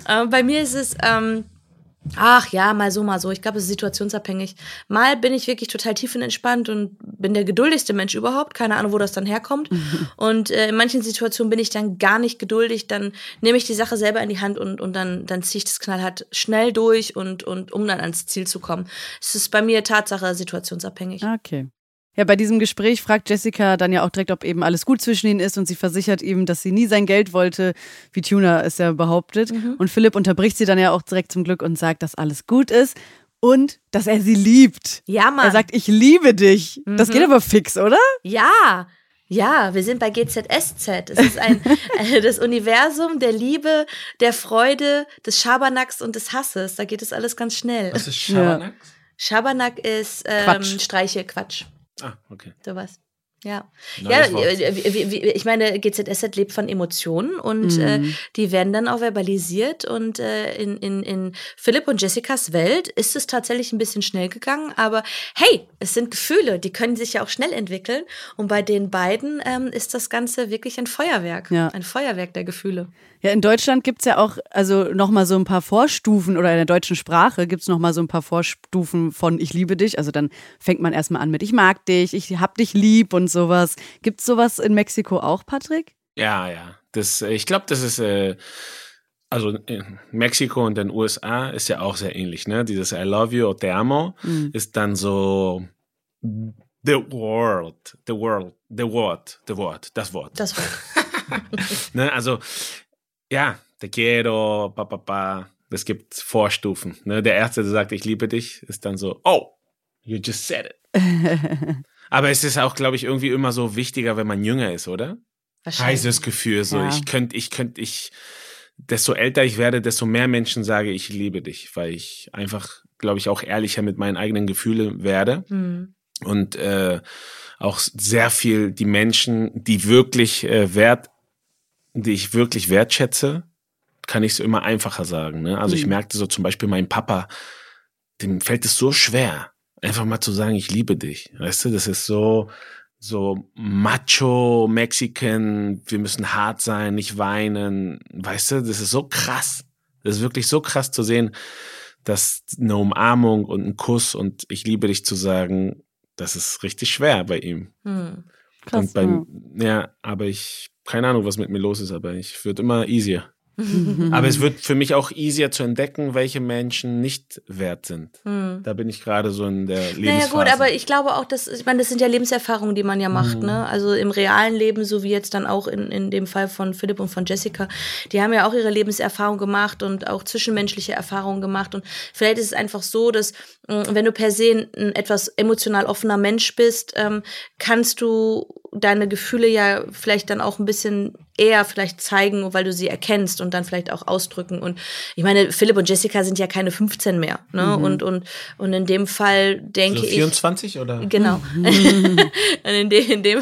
äh, bei mir ist es, ähm, ach ja, mal so, mal so. Ich glaube, es ist situationsabhängig. Mal bin ich wirklich total tiefenentspannt und bin der geduldigste Mensch überhaupt. Keine Ahnung, wo das dann herkommt. Und äh, in manchen Situationen bin ich dann gar nicht geduldig. Dann nehme ich die Sache selber in die Hand und, und dann, dann ziehe ich das knallhart schnell durch und, und um dann ans Ziel zu kommen. Es ist bei mir Tatsache situationsabhängig. Okay. Ja, bei diesem Gespräch fragt Jessica dann ja auch direkt, ob eben alles gut zwischen ihnen ist und sie versichert ihm, dass sie nie sein Geld wollte, wie Tuna es ja behauptet. Und Philipp unterbricht sie dann ja auch direkt zum Glück und sagt, dass alles gut ist und dass er sie liebt. Ja, Mann. Er sagt, ich liebe dich. Das geht aber fix, oder? Ja, ja, wir sind bei GZSZ. Es ist ein äh, das Universum der Liebe, der Freude, des Schabernacks und des Hasses. Da geht es alles ganz schnell. Was ist Schabernack? Schabernack ist ähm, Quatsch. Streiche, Quatsch, Ah, okay. sowas. Ja, Neues ja Wort. äh, ich meine, GZSZ lebt von Emotionen und äh, die werden dann auch verbalisiert. Und äh, in, in, in Philipp und Jessicas Welt ist es tatsächlich ein bisschen schnell gegangen. Aber hey, es sind Gefühle, die können sich ja auch schnell entwickeln. Und bei den beiden ähm, ist das Ganze wirklich ein Feuerwerk. Ja. Ein Feuerwerk der Gefühle. Ja, in Deutschland gibt's ja auch also nochmal so ein paar Vorstufen oder in der deutschen Sprache gibt's noch nochmal so ein paar Vorstufen von Ich liebe dich. Also dann fängt man erstmal an mit Ich mag dich, ich hab dich lieb und sowas. Gibt's sowas in Mexiko auch, Patrick? Ja, ja. Das, ich glaube, das ist, äh, also in Mexiko und den USA ist ja auch sehr ähnlich, ne? Dieses I love you or te amo ist dann so the world, the world, the word, the word, das Wort. Das war. Ne? Also, ja, te quiero, pa, pa, pa. Es gibt Vorstufen. Ne? Der Erste, der sagt, ich liebe dich, ist dann so, oh, you just said it. Aber es ist auch, glaube ich, irgendwie immer so wichtiger, wenn man jünger ist, oder? Heißes Gefühl. So, Ja. ich könnte, ich könnte, ich, desto älter ich werde, desto mehr Menschen sage, ich liebe dich, weil ich einfach, glaube ich, auch ehrlicher mit meinen eigenen Gefühlen werde Hm. und äh, auch sehr viel die Menschen, die wirklich äh, wert, die ich wirklich wertschätze, kann ich es immer einfacher sagen. Ne? Also ich Mhm. merkte so zum Beispiel meinem Papa, dem fällt es so schwer, einfach mal zu sagen, ich liebe dich. Weißt du, das ist so, so macho Mexican, wir müssen hart sein, nicht weinen. Weißt du, das ist so krass. Das ist wirklich so krass zu sehen, dass eine Umarmung und ein Kuss und ich liebe dich zu sagen, das ist richtig schwer bei ihm. Hm. Krass, und beim, ja. ja, aber ich, keine Ahnung, was mit mir los ist, aber ich würde immer easier. Aber es wird für mich auch easier zu entdecken, welche Menschen nicht wert sind. Hm. Da bin ich gerade so in der Lebensphase. Naja gut, aber ich glaube auch, dass, ich meine, das sind ja Lebenserfahrungen, die man ja macht, hm. ne? Also im realen Leben, so wie jetzt dann auch in, in dem Fall von Philipp und von Jessica, die haben ja auch ihre Lebenserfahrung gemacht und auch zwischenmenschliche Erfahrungen gemacht. Und vielleicht ist es einfach so, dass, hm, wenn du per se ein etwas emotional offener Mensch bist, ähm, kannst du deine Gefühle ja vielleicht dann auch ein bisschen eher vielleicht zeigen, weil du sie erkennst und dann vielleicht auch ausdrücken. Und ich meine, Philipp und Jessica sind ja keine 15 mehr. Ne? Mhm. Und, und, und in dem Fall denke so 24 ich. 24 oder? Genau. und in, de, in, dem,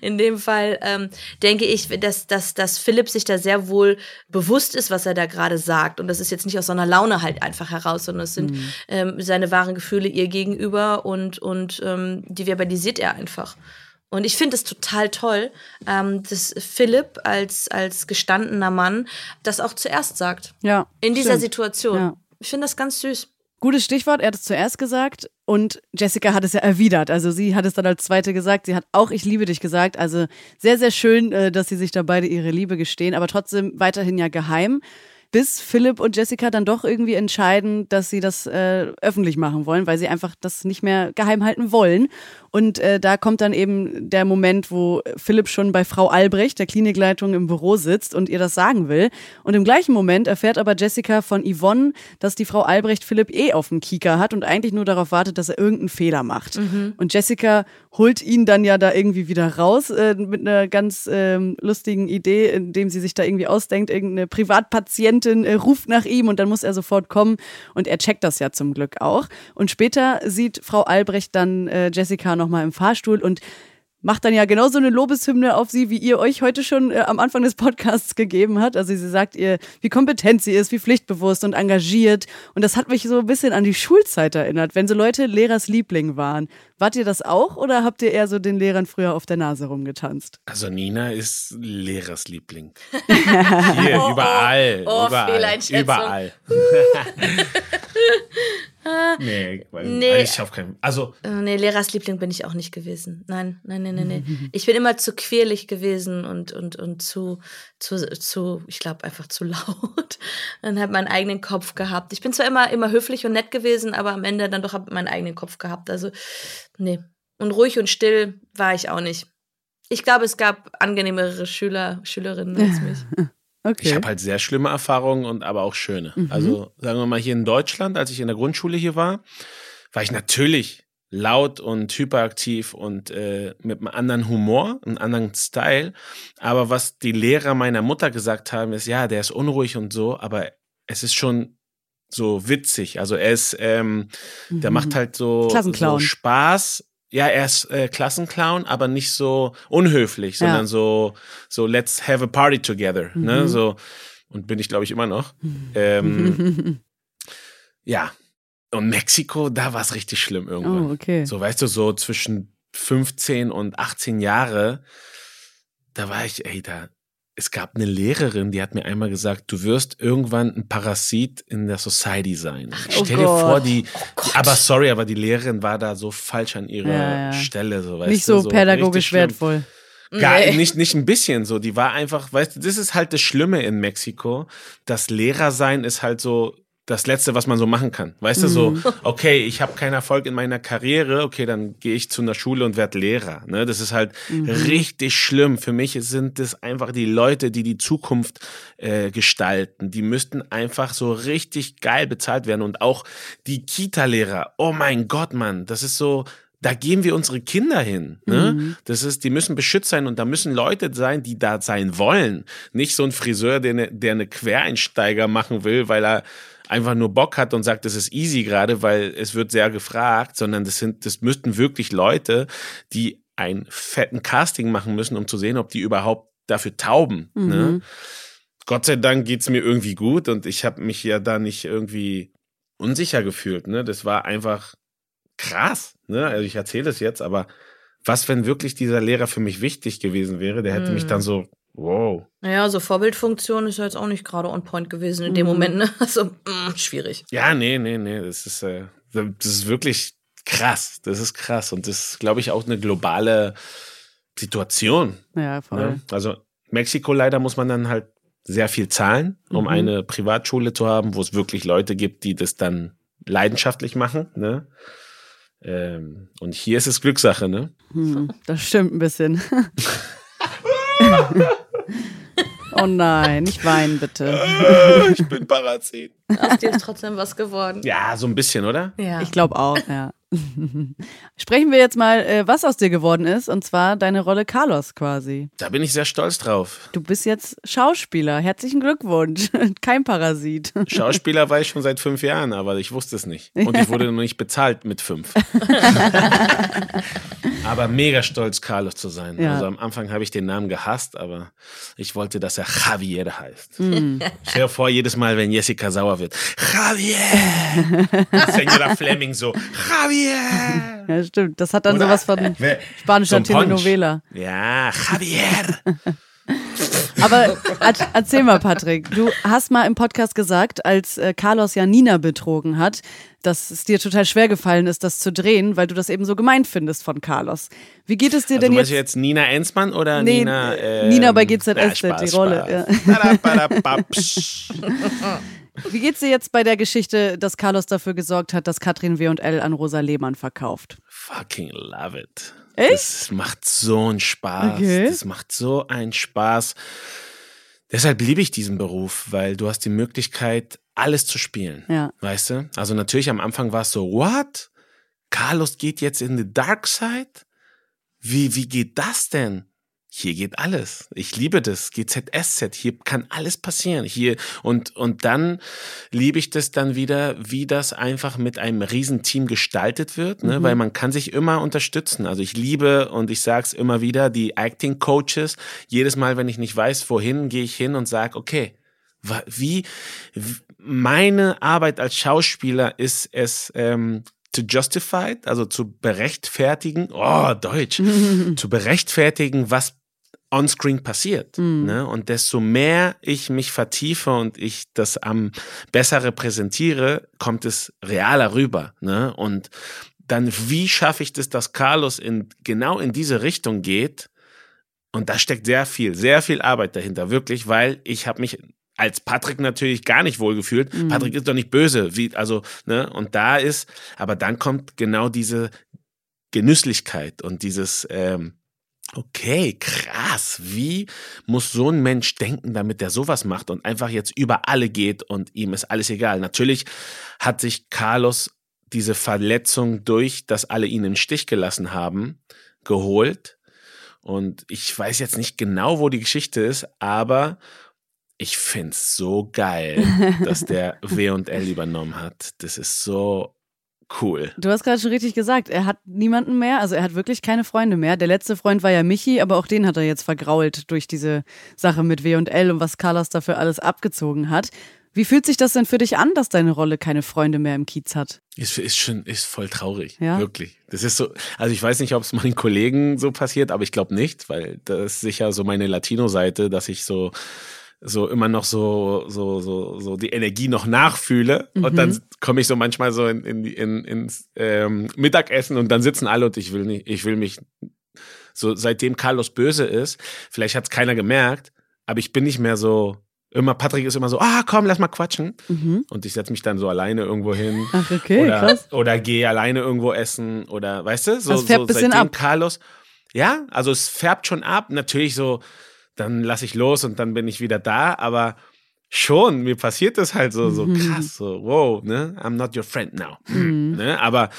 in dem Fall ähm, denke ich, dass, dass, dass Philipp sich da sehr wohl bewusst ist, was er da gerade sagt. Und das ist jetzt nicht aus so einer Laune halt einfach heraus, sondern es sind mhm. ähm, seine wahren Gefühle ihr gegenüber und, und ähm, die verbalisiert er einfach. Und ich finde es total toll, ähm, dass Philipp als, als gestandener Mann das auch zuerst sagt. Ja. In dieser stimmt. Situation. Ja. Ich finde das ganz süß. Gutes Stichwort, er hat es zuerst gesagt und Jessica hat es ja erwidert. Also sie hat es dann als zweite gesagt. Sie hat auch Ich liebe dich gesagt. Also sehr, sehr schön, äh, dass sie sich da beide ihre Liebe gestehen, aber trotzdem weiterhin ja geheim bis Philipp und Jessica dann doch irgendwie entscheiden, dass sie das äh, öffentlich machen wollen, weil sie einfach das nicht mehr geheim halten wollen. Und äh, da kommt dann eben der Moment, wo Philipp schon bei Frau Albrecht, der Klinikleitung, im Büro sitzt und ihr das sagen will. Und im gleichen Moment erfährt aber Jessica von Yvonne, dass die Frau Albrecht Philipp eh auf dem Kieker hat und eigentlich nur darauf wartet, dass er irgendeinen Fehler macht. Mhm. Und Jessica holt ihn dann ja da irgendwie wieder raus äh, mit einer ganz ähm, lustigen Idee, indem sie sich da irgendwie ausdenkt, irgendeine Privatpatientin äh, ruft nach ihm und dann muss er sofort kommen und er checkt das ja zum Glück auch. Und später sieht Frau Albrecht dann äh, Jessica nochmal im Fahrstuhl und macht dann ja genauso eine Lobeshymne auf sie, wie ihr euch heute schon äh, am Anfang des Podcasts gegeben hat. Also sie sagt ihr, wie kompetent sie ist, wie pflichtbewusst und engagiert. Und das hat mich so ein bisschen an die Schulzeit erinnert, wenn so Leute Lehrers Liebling waren. Wart ihr das auch oder habt ihr eher so den Lehrern früher auf der Nase rumgetanzt? Also Nina ist Lehrers Liebling. Hier, oh, überall. Oh, oh, überall. Überall. nee, nee. ich auf keinen. Also. Äh, nee, Lehrersliebling bin ich auch nicht gewesen. Nein, nein, nein, nein, nee. Ich bin immer zu quirlig gewesen und, und, und zu, zu, zu ich glaube, einfach zu laut. Dann habe meinen eigenen Kopf gehabt. Ich bin zwar immer, immer höflich und nett gewesen, aber am Ende dann doch habe meinen eigenen Kopf gehabt. Also, nee. Und ruhig und still war ich auch nicht. Ich glaube, es gab angenehmere Schüler, Schülerinnen als mich. Okay. Ich habe halt sehr schlimme Erfahrungen und aber auch schöne. Mhm. Also sagen wir mal hier in Deutschland, als ich in der Grundschule hier war, war ich natürlich laut und hyperaktiv und äh, mit einem anderen Humor, einem anderen Style. Aber was die Lehrer meiner Mutter gesagt haben, ist, ja, der ist unruhig und so, aber es ist schon so witzig. Also er ist, ähm, mhm. der macht halt so, so Spaß ja, er ist äh, Klassenclown, aber nicht so unhöflich, sondern ja. so, so let's have a party together. Ne? Mhm. Ne? So, und bin ich, glaube ich, immer noch. Ähm, ja. Und Mexiko, da war es richtig schlimm irgendwann. Oh, okay. So, weißt du, so zwischen 15 und 18 Jahre, da war ich, ey, da, es gab eine Lehrerin, die hat mir einmal gesagt, du wirst irgendwann ein Parasit in der Society sein. Ach, oh Stell dir Gott. vor, die, oh die, aber sorry, aber die Lehrerin war da so falsch an ihrer ja, ja. Stelle. So, nicht so, so pädagogisch wertvoll. Gar nee. nicht, nicht ein bisschen so. Die war einfach, weißt du, das ist halt das Schlimme in Mexiko. Das Lehrer sein ist halt so, das Letzte, was man so machen kann. Weißt du, so, mhm. okay, ich habe keinen Erfolg in meiner Karriere, okay, dann gehe ich zu einer Schule und werde Lehrer. Ne? Das ist halt mhm. richtig schlimm. Für mich sind das einfach die Leute, die die Zukunft äh, gestalten. Die müssten einfach so richtig geil bezahlt werden. Und auch die Kita-Lehrer, oh mein Gott, Mann, das ist so, da geben wir unsere Kinder hin. Ne? Mhm. Das ist, die müssen beschützt sein und da müssen Leute sein, die da sein wollen. Nicht so ein Friseur, der eine, der eine Quereinsteiger machen will, weil er einfach nur Bock hat und sagt, das ist easy gerade, weil es wird sehr gefragt, sondern das sind, das müssten wirklich Leute, die einen fetten Casting machen müssen, um zu sehen, ob die überhaupt dafür tauben. Ne? Mhm. Ne? Gott sei Dank geht's mir irgendwie gut und ich habe mich ja da nicht irgendwie unsicher gefühlt. Ne? Das war einfach krass. Ne? Also ich erzähle das jetzt, aber was, wenn wirklich dieser Lehrer für mich wichtig gewesen wäre? Der hätte mich Mhm. dann so, wow. Naja, so Vorbildfunktion ist ja jetzt auch nicht gerade on point gewesen in dem Mhm. Moment, ne? Also, mm, schwierig. Ja, nee, nee, nee, das ist, äh, das ist wirklich krass. Das ist krass. Und das ist, glaube ich, auch eine globale Situation. Ja, voll. Ne? Also Mexiko leider muss man dann halt sehr viel zahlen, um Mhm. eine Privatschule zu haben, wo es wirklich Leute gibt, die das dann leidenschaftlich machen. Ne? Ähm, und hier ist es Glückssache, ne? Hm, das stimmt ein bisschen. oh nein, nicht weinen bitte. ich bin Parazit. Aus dir ist trotzdem was geworden. Ja, so ein bisschen, oder? Ja. Ich glaube auch, ja. Sprechen wir jetzt mal, äh, was aus dir geworden ist, und zwar deine Rolle Carlos quasi. Da bin ich sehr stolz drauf. Du bist jetzt Schauspieler. Herzlichen Glückwunsch. Kein Parasit. Schauspieler war ich schon seit fünf Jahren, aber ich wusste es nicht. Und ich wurde noch nicht bezahlt mit fünf. aber mega stolz, Carlos zu sein. Ja. Also am Anfang habe ich den Namen gehasst, aber ich wollte, dass er Javier heißt. Hm. Stell dir vor, jedes Mal, wenn Jessica sauer wird, Javier! Senora Fleming so, Javier! Ja, stimmt. Das hat dann Oder? sowas von Wer- spanischer so. Telenovela. Ja, Javier! Aber erzähl mal, Patrick, du hast mal im Podcast gesagt, als äh, Carlos ja Nina betrogen hat, dass es dir total schwer gefallen ist, das zu drehen, weil du das eben so gemeint findest von Carlos. Wie geht es dir Also denn jetzt? du jetzt Nina Ensmann oder Nee, Nina? äh, Nina bei ähm, GZSZ, ja, die Spaß, Rolle, Spaß. Badabadababsch. Wie geht's dir jetzt bei der Geschichte, dass Carlos dafür gesorgt hat, dass Katrin W&L an Rosa Lehmann verkauft? Fucking love it. Echt? Das macht so einen Spaß. Okay. Das macht so einen Spaß. Deshalb liebe ich diesen Beruf, weil du hast die Möglichkeit, alles zu spielen. Ja. Weißt du? Also natürlich am Anfang war es so, what? Carlos geht jetzt in the dark side? Wie, wie geht das denn? Hier geht alles. Ich liebe das. GZSZ. Hier kann alles passieren. Hier und, und dann liebe ich das dann wieder, wie das einfach mit einem Riesenteam gestaltet wird, ne? Mhm. weil man kann sich immer unterstützen. Also ich liebe und ich sag's immer wieder, die Acting Coaches. Jedes Mal, wenn ich nicht weiß, wohin, gehe ich hin und sag, okay, wie, meine Arbeit als Schauspieler ist es, ähm, to justify, also zu berechtfertigen, oh, Deutsch, zu berechtfertigen, was onscreen passiert. Mhm. Ne? Und desto mehr ich mich vertiefe und ich das am besser repräsentiere, kommt es realer rüber. Ne? Und dann, wie schaffe ich das, dass Carlos in, genau in diese Richtung geht? Und da steckt sehr viel, sehr viel Arbeit dahinter, wirklich, weil ich habe mich als Patrick natürlich gar nicht wohlgefühlt. Mhm. Patrick ist doch nicht böse, wie, also, ne, und da ist, aber dann kommt genau diese Genüsslichkeit und dieses, ähm, okay, krass, wie muss so ein Mensch denken, damit er sowas macht und einfach jetzt über alle geht und ihm ist alles egal. Natürlich hat sich Carlos diese Verletzung durch, dass alle ihn im Stich gelassen haben, geholt. Und ich weiß jetzt nicht genau, wo die Geschichte ist, aber ich find's so geil, dass der W&L übernommen hat. Das ist so cool. Du hast gerade schon richtig gesagt, er hat niemanden mehr, also er hat wirklich keine Freunde mehr. Der letzte Freund war ja Michi, aber auch den hat er jetzt vergrault durch diese Sache mit W&L und was Carlos dafür alles abgezogen hat. Wie fühlt sich das denn für dich an, dass deine Rolle keine Freunde mehr im Kiez hat? Ist, ist schon, ist voll traurig. Ja? Wirklich. Das ist so, also ich weiß nicht, ob es meinen Kollegen so passiert, aber ich glaube nicht, weil das ist sicher so meine Latino-Seite, dass ich so, so immer noch so, so, so, so die Energie noch nachfühle. Und dann komme ich so manchmal so in, in, in, ins ähm, Mittagessen und dann sitzen alle und ich will nicht, ich will mich, so seitdem Carlos böse ist, vielleicht hat es keiner gemerkt, aber ich bin nicht mehr so, immer, Patrick ist immer so, ah, komm, lass mal quatschen. Mhm. Und ich setze mich dann so alleine irgendwo hin Ach, okay, oder, krass. oder gehe alleine irgendwo essen oder weißt du, so, Das färbt so bisschen seitdem ab. Carlos. Ja, also es färbt schon ab. Natürlich so, dann lasse ich los und dann bin ich wieder da, aber schon, mir passiert das halt so, so Mhm. krass, so, wow, ne, I'm not your friend now. Mhm. Ne? Aber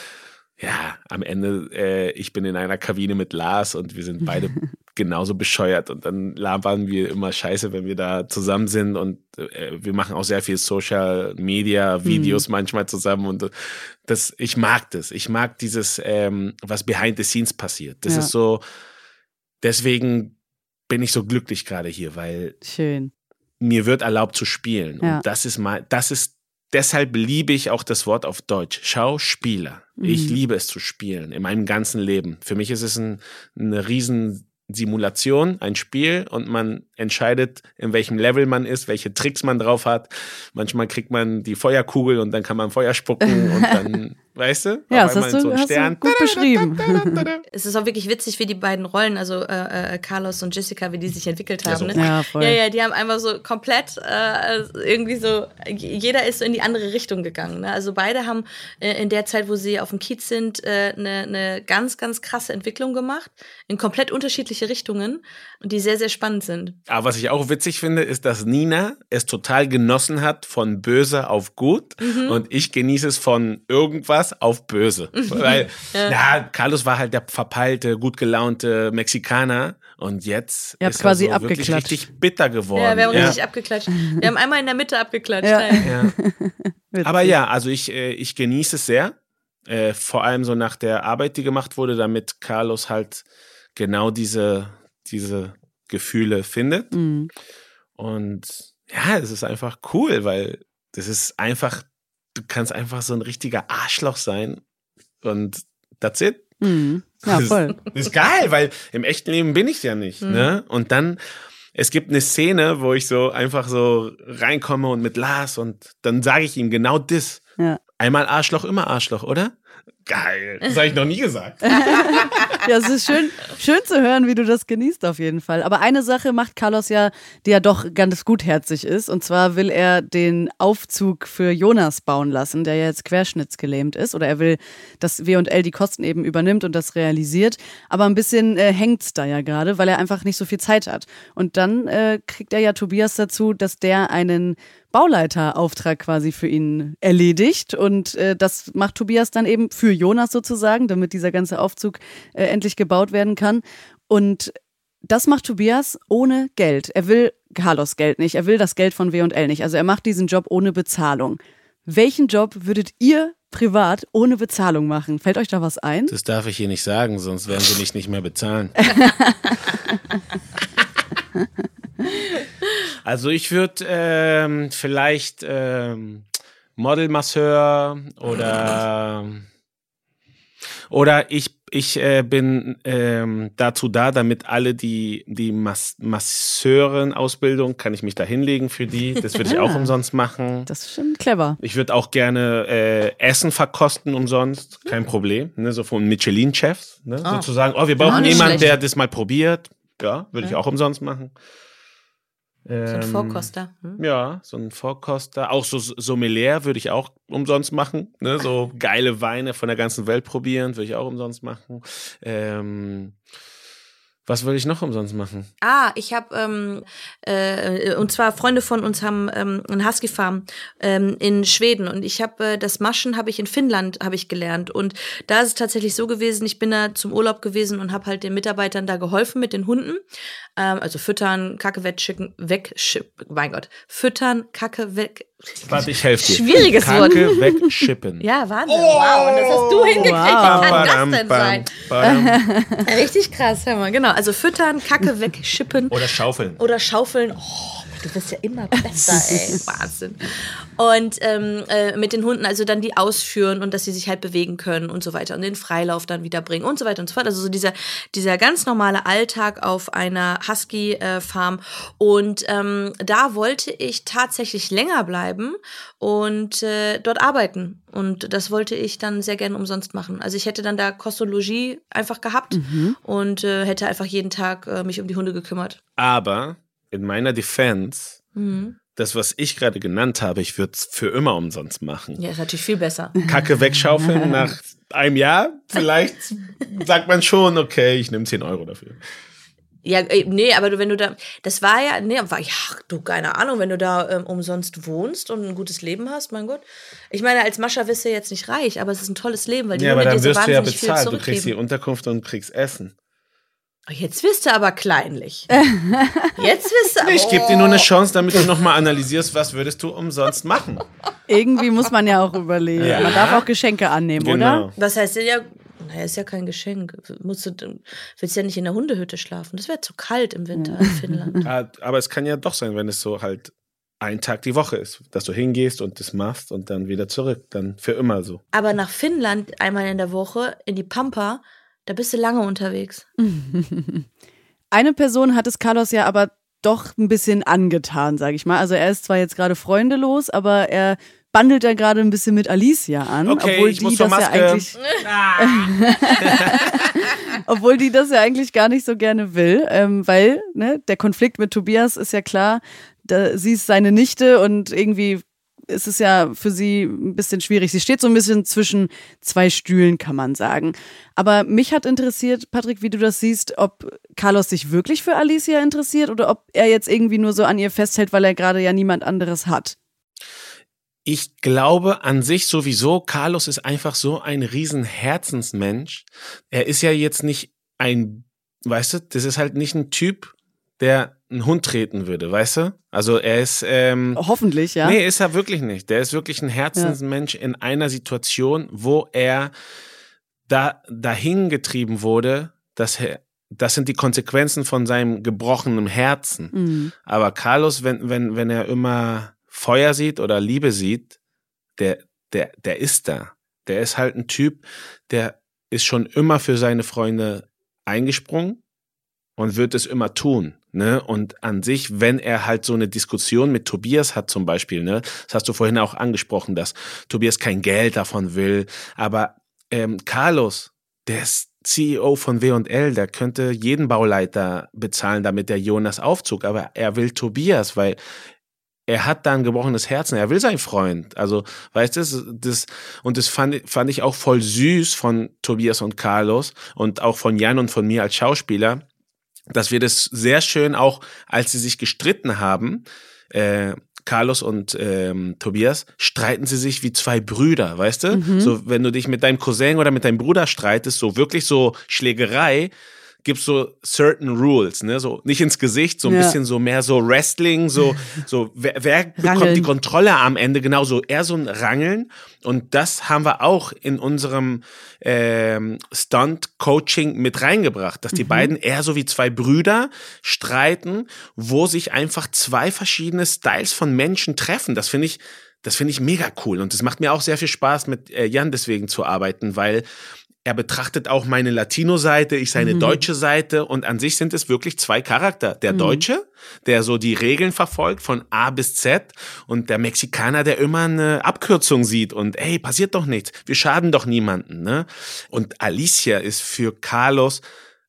ja, am Ende, äh, ich bin in einer Kabine mit Lars und wir sind beide genauso bescheuert und dann labern wir immer scheiße, wenn wir da zusammen sind und äh, wir machen auch sehr viel Social Media Videos manchmal zusammen und das, ich mag das. Ich mag dieses, ähm, was behind the scenes passiert. Das Ja. ist so, deswegen bin ich so glücklich gerade hier, weil Schön. mir wird erlaubt zu spielen. Ja. Und das ist mal, das ist deshalb liebe ich auch das Wort auf Deutsch, Schauspieler. Ich liebe es zu spielen in meinem ganzen Leben. Für mich ist es ein, eine riesen Simulation, ein Spiel und man entscheidet, in welchem Level man ist, welche Tricks man drauf hat. Manchmal kriegt man die Feuerkugel und dann kann man Feuer spucken und dann, weißt du, Ja, auf das einmal hast du, so ein hast Stern. du gut beschrieben. Es ist auch wirklich witzig, wie die beiden Rollen, also äh, äh, Carlos und Jessica, wie die sich entwickelt Ja, haben. so. ne? Ja, voll. ja, ja, die haben einfach so komplett äh, irgendwie so, jeder ist so in die andere Richtung gegangen. Ne? Also beide haben äh, in der Zeit, wo sie auf dem Kiez sind, eine äh, ne- ne ganz, ganz krasse Entwicklung gemacht, in komplett unterschiedliche Richtungen und die sehr, sehr spannend sind. Aber was ich auch witzig finde, ist, dass Nina es total genossen hat von böse auf gut Mhm. und ich genieße es von irgendwas auf böse. Weil, ja. Carlos war halt der verpeilte, gut gelaunte Mexikaner und jetzt habt ist quasi er so wirklich richtig bitter geworden. Ja, wir haben ja. richtig abgeklatscht. Wir haben einmal in der Mitte abgeklatscht. Ja. Ja. Ja. Aber ja, also ich, äh, ich genieße es sehr. Äh, vor allem so nach der Arbeit, die gemacht wurde, damit Carlos halt genau diese, diese Gefühle findet. Mhm. Und ja, es ist einfach cool, weil das ist einfach, du kannst einfach so ein richtiger Arschloch sein. Und that's it. Mhm. Ja, Das- voll. Das ist geil, weil im echten Leben bin ich ja nicht. Mhm. Ne? Und dann, es gibt eine Szene, wo ich so einfach so reinkomme und mit Lars und dann sage ich ihm genau das. Ja. Einmal Arschloch, immer Arschloch, oder? Geil. Das habe ich noch nie gesagt. Ja, es ist schön, schön zu hören, wie du das genießt auf jeden Fall. Aber eine Sache macht Carlos ja, die ja doch ganz gutherzig ist. Und zwar will er den Aufzug für Jonas bauen lassen, der ja jetzt querschnittsgelähmt ist. Oder er will, dass W&L die Kosten eben übernimmt und das realisiert. Aber ein bisschen äh, hängt's da ja gerade, weil er einfach nicht so viel Zeit hat. Und dann äh, kriegt er ja Tobias dazu, dass der einen Bauleiterauftrag quasi für ihn erledigt. Und äh, das macht Tobias dann eben für Jonas sozusagen, damit dieser ganze Aufzug äh, endlich gebaut werden kann. Und das macht Tobias ohne Geld. Er will Carlos Geld nicht, er will das Geld von W&L nicht. Also er macht diesen Job ohne Bezahlung. Welchen Job würdet ihr privat ohne Bezahlung machen? Fällt euch da was ein? Das darf ich hier nicht sagen, sonst werden sie mich nicht mehr bezahlen. also ich würde ähm, vielleicht ähm, Modelmasseur oder oder ich ich äh, bin ähm, dazu da, damit alle die die Mas Masseuren-Ausbildung kann ich mich da hinlegen für die. Das würde ich auch Ah. umsonst machen. Das ist schon clever. Ich würde auch gerne äh, Essen verkosten umsonst, kein Problem. Ne? So von Michelin-Chefs. Ne? Ah. Sozusagen, oh, wir brauchen nicht jemanden, schlecht. der das mal probiert. Ja, würde ich auch umsonst machen. So ein Ähm, Vorkoster. Hm? Ja, so ein Vorkoster. Auch so Sommelier würde ich auch umsonst machen. Ne? So geile Weine von der ganzen Welt probieren, würde ich auch umsonst machen. Ähm, was würde ich noch umsonst machen? Ah, ich habe, ähm, äh, und zwar Freunde von uns haben ähm, eine Husky-Farm ähm, in Schweden und ich habe äh, das Maschen habe ich in Finnland habe ich gelernt und da ist es tatsächlich so gewesen, ich bin da zum Urlaub gewesen und habe halt den Mitarbeitern da geholfen mit den Hunden, ähm, also füttern, Kacke wegschicken, wegschippen, mein Gott, füttern, Kacke weg. Warte, ich helfe dir. Schwieriges Wort. Kacke wegschippen. Ja, Wahnsinn. Wow, und das hast du hingekriegt. Wow. Wie kann das denn sein? badam. Richtig krass, hör mal. Genau, also füttern, Kacke wegschippen. Oder schaufeln. oder schaufeln. Oh, du wirst ja immer besser, ey. Wahnsinn. Und ähm, äh, mit den Hunden also dann die ausführen und dass sie sich halt bewegen können und so weiter und den Freilauf dann wieder bringen und so weiter und so fort. Also so dieser, dieser ganz normale Alltag auf einer Husky-Farm. Und ähm, da wollte ich tatsächlich länger bleiben und äh, dort arbeiten. Und das wollte ich dann sehr gerne umsonst machen. Also ich hätte dann da Kostologie einfach gehabt und äh, hätte einfach jeden Tag äh, mich um die Hunde gekümmert. Aber in meiner Defense, Mhm. das, was ich gerade genannt habe, ich würde es für immer umsonst machen. Ja, ist natürlich viel besser. Kacke wegschaufeln nach einem Jahr, vielleicht sagt man schon, okay, ich nehme 10 Euro dafür. Ja, äh, nee, aber du, wenn du da, das war ja, nee, war, ja, du, keine Ahnung, wenn du da ähm, umsonst wohnst und ein gutes Leben hast, mein Gott. Ich meine, als Mascha wirst du jetzt nicht reich, aber es ist ein tolles Leben, weil die Ja, aber dann dir so wirst du ja wahnsinnig viel bezahlt. Du kriegst die. Unterkunft und kriegst Essen. Oh, Jetzt wirst du aber kleinlich. Jetzt wirst du aber. Ich gebe dir nur eine Chance, damit du nochmal analysierst, was würdest du umsonst machen. Irgendwie muss man ja auch überlegen. Ja. Man darf auch Geschenke annehmen, oder? Genau. Was heißt denn ja? Naja, ist ja kein Geschenk. Musst du, willst ja nicht in der Hundehütte schlafen. Das wäre zu kalt im Winter in Finnland. Ah, Aber es kann ja doch sein, wenn es so halt ein Tag die Woche ist, dass du hingehst und das machst und dann wieder zurück, dann für immer so. Aber nach Finnland einmal in der Woche in die Pampa, da bist du lange unterwegs. Eine Person hat es Carlos ja aber doch ein bisschen angetan, sage ich mal. Also er ist zwar jetzt gerade freundelos, aber er bandelt ja gerade ein bisschen mit Alicia an, Okay, obwohl ich die muss das zur ja Maske. eigentlich obwohl die das ja eigentlich gar nicht so gerne will, ähm, weil ne, der Konflikt mit Tobias ist ja klar, da, sie ist seine Nichte und irgendwie ist es ja für sie ein bisschen schwierig. Sie steht so ein bisschen zwischen zwei Stühlen, kann man sagen. Aber mich hat interessiert, Patrick, wie du das siehst, ob Carlos sich wirklich für Alicia interessiert oder ob er jetzt irgendwie nur so an ihr festhält, weil er gerade ja niemand anderes hat. Ich glaube an sich sowieso, Carlos ist einfach so ein riesen Herzensmensch. Er ist ja jetzt nicht ein, weißt du, das ist halt nicht ein Typ, der einen Hund treten würde, weißt du? Also er ist, ähm, Hoffentlich, ja. Nee, ist er wirklich nicht. Der ist wirklich ein Herzensmensch in einer Situation, wo er da dahin getrieben wurde, dass er, das sind die Konsequenzen von seinem gebrochenen Herzen. Mhm. Aber Carlos, wenn, wenn, wenn er immer Feuer sieht oder Liebe sieht, der, der, der ist da. Der ist halt ein Typ, der ist schon immer für seine Freunde eingesprungen und wird es immer tun. Ne? Und an sich, wenn er halt so eine Diskussion mit Tobias hat zum Beispiel, ne, das hast du vorhin auch angesprochen, dass Tobias kein Geld davon will, aber ähm, Carlos, der ist CEO von W&L, der könnte jeden Bauleiter bezahlen, damit der Jonas aufzog, aber er will Tobias, weil er hat da ein gebrochenes Herzen, er will sein Freund. Also, weißt du, das und das fand, fand ich auch voll süß von Tobias und Carlos und auch von Jan und von mir als Schauspieler, dass wir das sehr schön auch, als sie sich gestritten haben, äh, Carlos und ähm, Tobias, streiten sie sich wie zwei Brüder, weißt du? So, wenn du dich mit deinem Cousin oder mit deinem Bruder streitest, so wirklich so Schlägerei, gibt's so certain rules, ne? So nicht ins Gesicht, so ein Ja. bisschen so mehr so Wrestling, so, so wer, wer bekommt die Kontrolle am Ende, genau so, eher so ein Rangeln. Und das haben wir auch in unserem ähm, Stunt-Coaching mit reingebracht, dass die beiden eher so wie zwei Brüder streiten, wo sich einfach zwei verschiedene Styles von Menschen treffen. Das finde ich, das finde ich mega cool. Und es macht mir auch sehr viel Spaß, mit äh, Jan deswegen zu arbeiten, weil er betrachtet auch meine Latino-Seite, ich seine deutsche Seite und an sich sind es wirklich zwei Charakter. Der Deutsche, der so die Regeln verfolgt von A bis Z und der Mexikaner, der immer eine Abkürzung sieht und ey, passiert doch nichts, wir schaden doch niemanden. Ne? Und Alicia ist für Carlos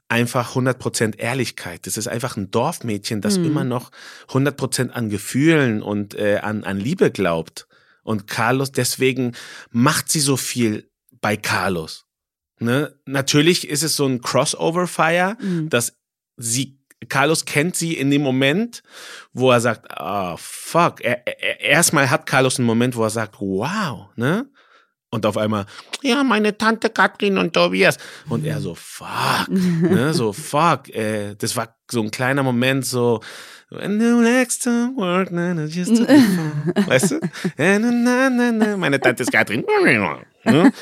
einfach 100% Ehrlichkeit. Das ist einfach ein Dorfmädchen, das immer noch 100% an Gefühlen und äh, an, an Liebe glaubt. Und Carlos, deswegen macht sie so viel bei Carlos. Ne? Natürlich ist es so ein Crossover-Fire, dass sie, Carlos kennt sie in dem Moment, wo er sagt, ah, fuck. Er, er, erstmal hat Carlos einen Moment, wo er sagt, wow, ne? Und auf einmal, ja, meine Tante Katrin und Tobias. Und er so, fuck, ne, so, fuck. Äh, das war so ein kleiner Moment, so, when the next time work, na, na, just to. Weißt du? Na, na, na, na, meine Tante ist Katrin. Ne?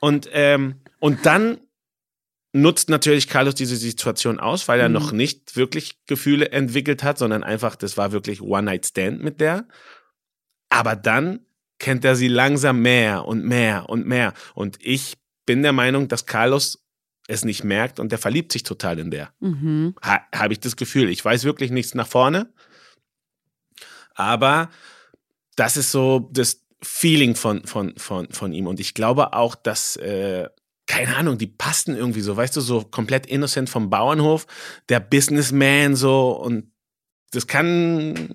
Und, ähm, und dann nutzt natürlich Carlos diese Situation aus, weil er noch nicht wirklich Gefühle entwickelt hat, sondern einfach, das war wirklich One-Night-Stand mit der. Aber dann kennt er sie langsam mehr und mehr und mehr. Und ich bin der Meinung, dass Carlos es nicht merkt und der verliebt sich total in der. Mhm. Ha, Habe ich das Gefühl. Ich weiß wirklich nichts nach vorne. Aber das ist so das Feeling von, von, von, von ihm. Und ich glaube auch, dass, äh, keine Ahnung, die passten irgendwie so, weißt du, so komplett innocent vom Bauernhof, der Businessman so und das kann,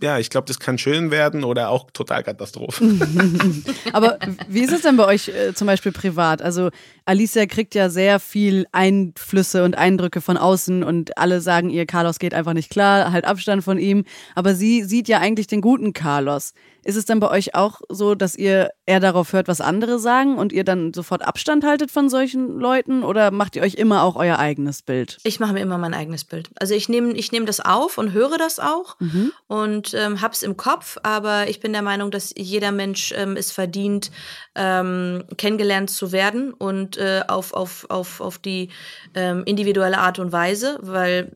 ja, ich glaube, das kann schön werden oder auch total Katastrophe. Aber wie ist es denn bei euch äh, zum Beispiel privat? Also Alicia kriegt ja sehr viel Einflüsse und Eindrücke von außen und alle sagen ihr, Carlos geht einfach nicht klar, halt Abstand von ihm. Aber sie sieht ja eigentlich den guten Carlos. Ist es dann bei euch auch so, dass ihr eher darauf hört, was andere sagen und ihr dann sofort Abstand haltet von solchen Leuten oder macht ihr euch immer auch euer eigenes Bild? Ich mache mir immer mein eigenes Bild. Also ich nehme ich nehm das auf und höre das auch und ähm, hab's im Kopf, aber ich bin der Meinung, dass jeder Mensch ähm, es verdient, ähm, kennengelernt zu werden und äh, auf, auf, auf, auf die ähm, individuelle Art und Weise, weil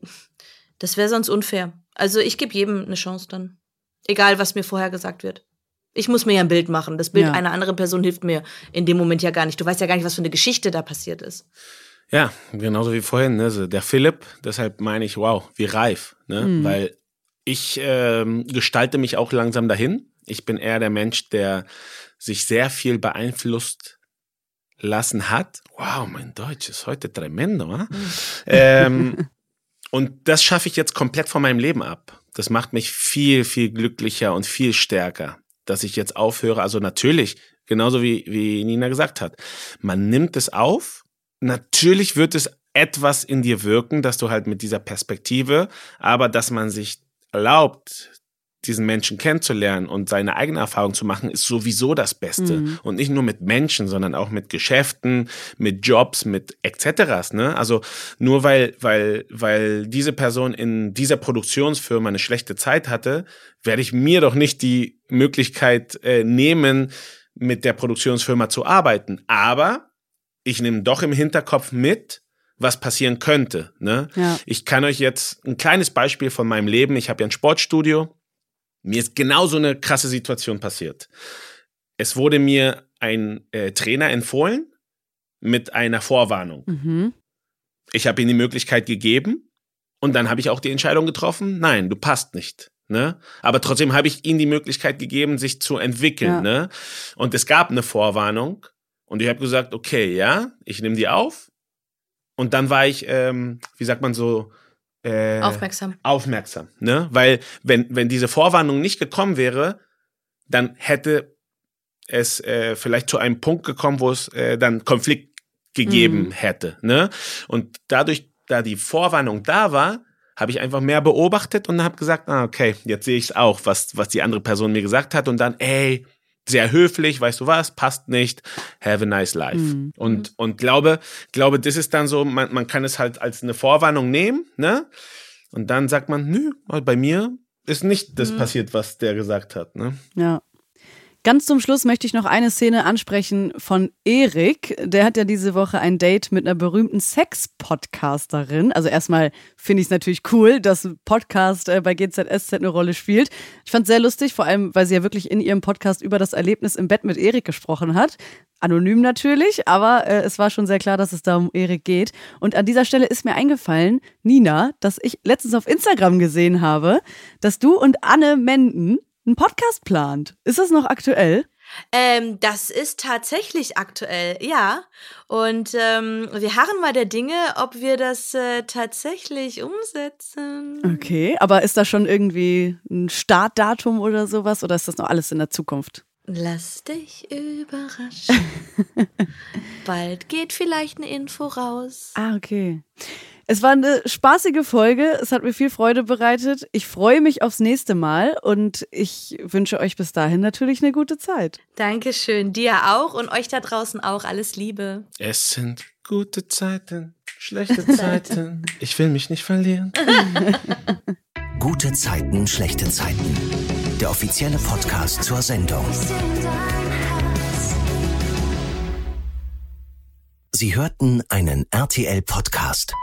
das wäre sonst unfair. Also ich gebe jedem eine Chance dann. Egal, was mir vorher gesagt wird. Ich muss mir ja ein Bild machen. Das Bild Ja. einer anderen Person hilft mir in dem Moment ja gar nicht. Du weißt ja gar nicht, was für eine Geschichte da passiert ist. Ja, genauso wie vorhin. Ne? So der Philipp, deshalb meine ich, wow, wie reif. Ne? Weil ich ähm, gestalte mich auch langsam dahin. Ich bin eher der Mensch, der sich sehr viel beeinflusst lassen hat. Wow, mein Deutsch ist heute tremendo. wa? ähm, und das schaffe ich jetzt komplett von meinem Leben ab. Das macht mich viel, viel glücklicher und viel stärker, dass ich jetzt aufhöre. Also natürlich, genauso wie, wie Nina gesagt hat, man nimmt es auf. Natürlich wird es etwas in dir wirken, dass du halt mit dieser Perspektive, aber dass man sich erlaubt, diesen Menschen kennenzulernen und seine eigene Erfahrung zu machen, ist sowieso das Beste. Und nicht nur mit Menschen, sondern auch mit Geschäften, mit Jobs, mit etc. Ne? Also nur weil, weil, weil diese Person in dieser Produktionsfirma eine schlechte Zeit hatte, werde ich mir doch nicht die Möglichkeit äh, nehmen, mit der Produktionsfirma zu arbeiten. Aber ich nehme doch im Hinterkopf mit, was passieren könnte. Ne? Ja. Ich kann euch jetzt ein kleines Beispiel von meinem Leben. Ich habe ja ein Sportstudio. Mir ist genau so eine krasse Situation passiert. Es wurde mir ein äh, Trainer empfohlen mit einer Vorwarnung. Mhm. Ich habe ihm die Möglichkeit gegeben und dann habe ich auch die Entscheidung getroffen, nein, du passt nicht. Ne? Aber trotzdem habe ich ihm die Möglichkeit gegeben, sich zu entwickeln. Ja. Ne? Und es gab eine Vorwarnung und ich habe gesagt, okay, ja, ich nehme die auf. Und dann war ich, ähm, wie sagt man so, äh, Aufmerksam. aufmerksam. Ne? Weil wenn, wenn diese Vorwarnung nicht gekommen wäre, dann hätte es äh, vielleicht zu einem Punkt gekommen, wo es äh, dann Konflikt gegeben Mhm. hätte. Ne? Und dadurch, da die Vorwarnung da war, habe ich einfach mehr beobachtet und habe gesagt, ah, okay, jetzt sehe ich es auch, was, was die andere Person mir gesagt hat. Und dann, ey, sehr höflich, weißt du was, passt nicht, have a nice life. Mhm. Und, und glaube, glaube, das ist dann so, man, man kann es halt als eine Vorwarnung nehmen, ne? Und dann sagt man, nö, bei mir ist nicht das passiert, was der gesagt hat, ne? Ja. Ganz zum Schluss möchte ich noch eine Szene ansprechen von Erik. Der hat ja diese Woche ein Date mit einer berühmten Sex-Podcasterin. Also erstmal finde ich es natürlich cool, dass ein Podcast äh, bei GZSZ eine Rolle spielt. Ich fand es sehr lustig, vor allem, weil sie ja wirklich in ihrem Podcast über das Erlebnis im Bett mit Erik gesprochen hat. Anonym natürlich, aber äh, es war schon sehr klar, dass es da um Erik geht. Und an dieser Stelle ist mir eingefallen, Nina, dass ich letztens auf Instagram gesehen habe, dass du und Anne Menden einen Podcast plant. Ist das noch aktuell? Ähm, das ist tatsächlich aktuell, ja. Und ähm, wir harren mal der Dinge, ob wir das äh, tatsächlich umsetzen. Okay, aber ist da schon irgendwie ein Startdatum oder sowas oder ist das noch alles in der Zukunft? Lass dich überraschen. Bald geht vielleicht eine Info raus. Ah, okay. Es war eine spaßige Folge. Es hat mir viel Freude bereitet. Ich freue mich aufs nächste Mal und ich wünsche euch bis dahin natürlich eine gute Zeit. Dankeschön, dir auch und euch da draußen auch. Alles Liebe. Es sind gute Zeiten, schlechte Zeiten. Ich will mich nicht verlieren. Gute Zeiten, schlechte Zeiten. Der offizielle Podcast zur Sendung. Sie hörten einen RTL-Podcast.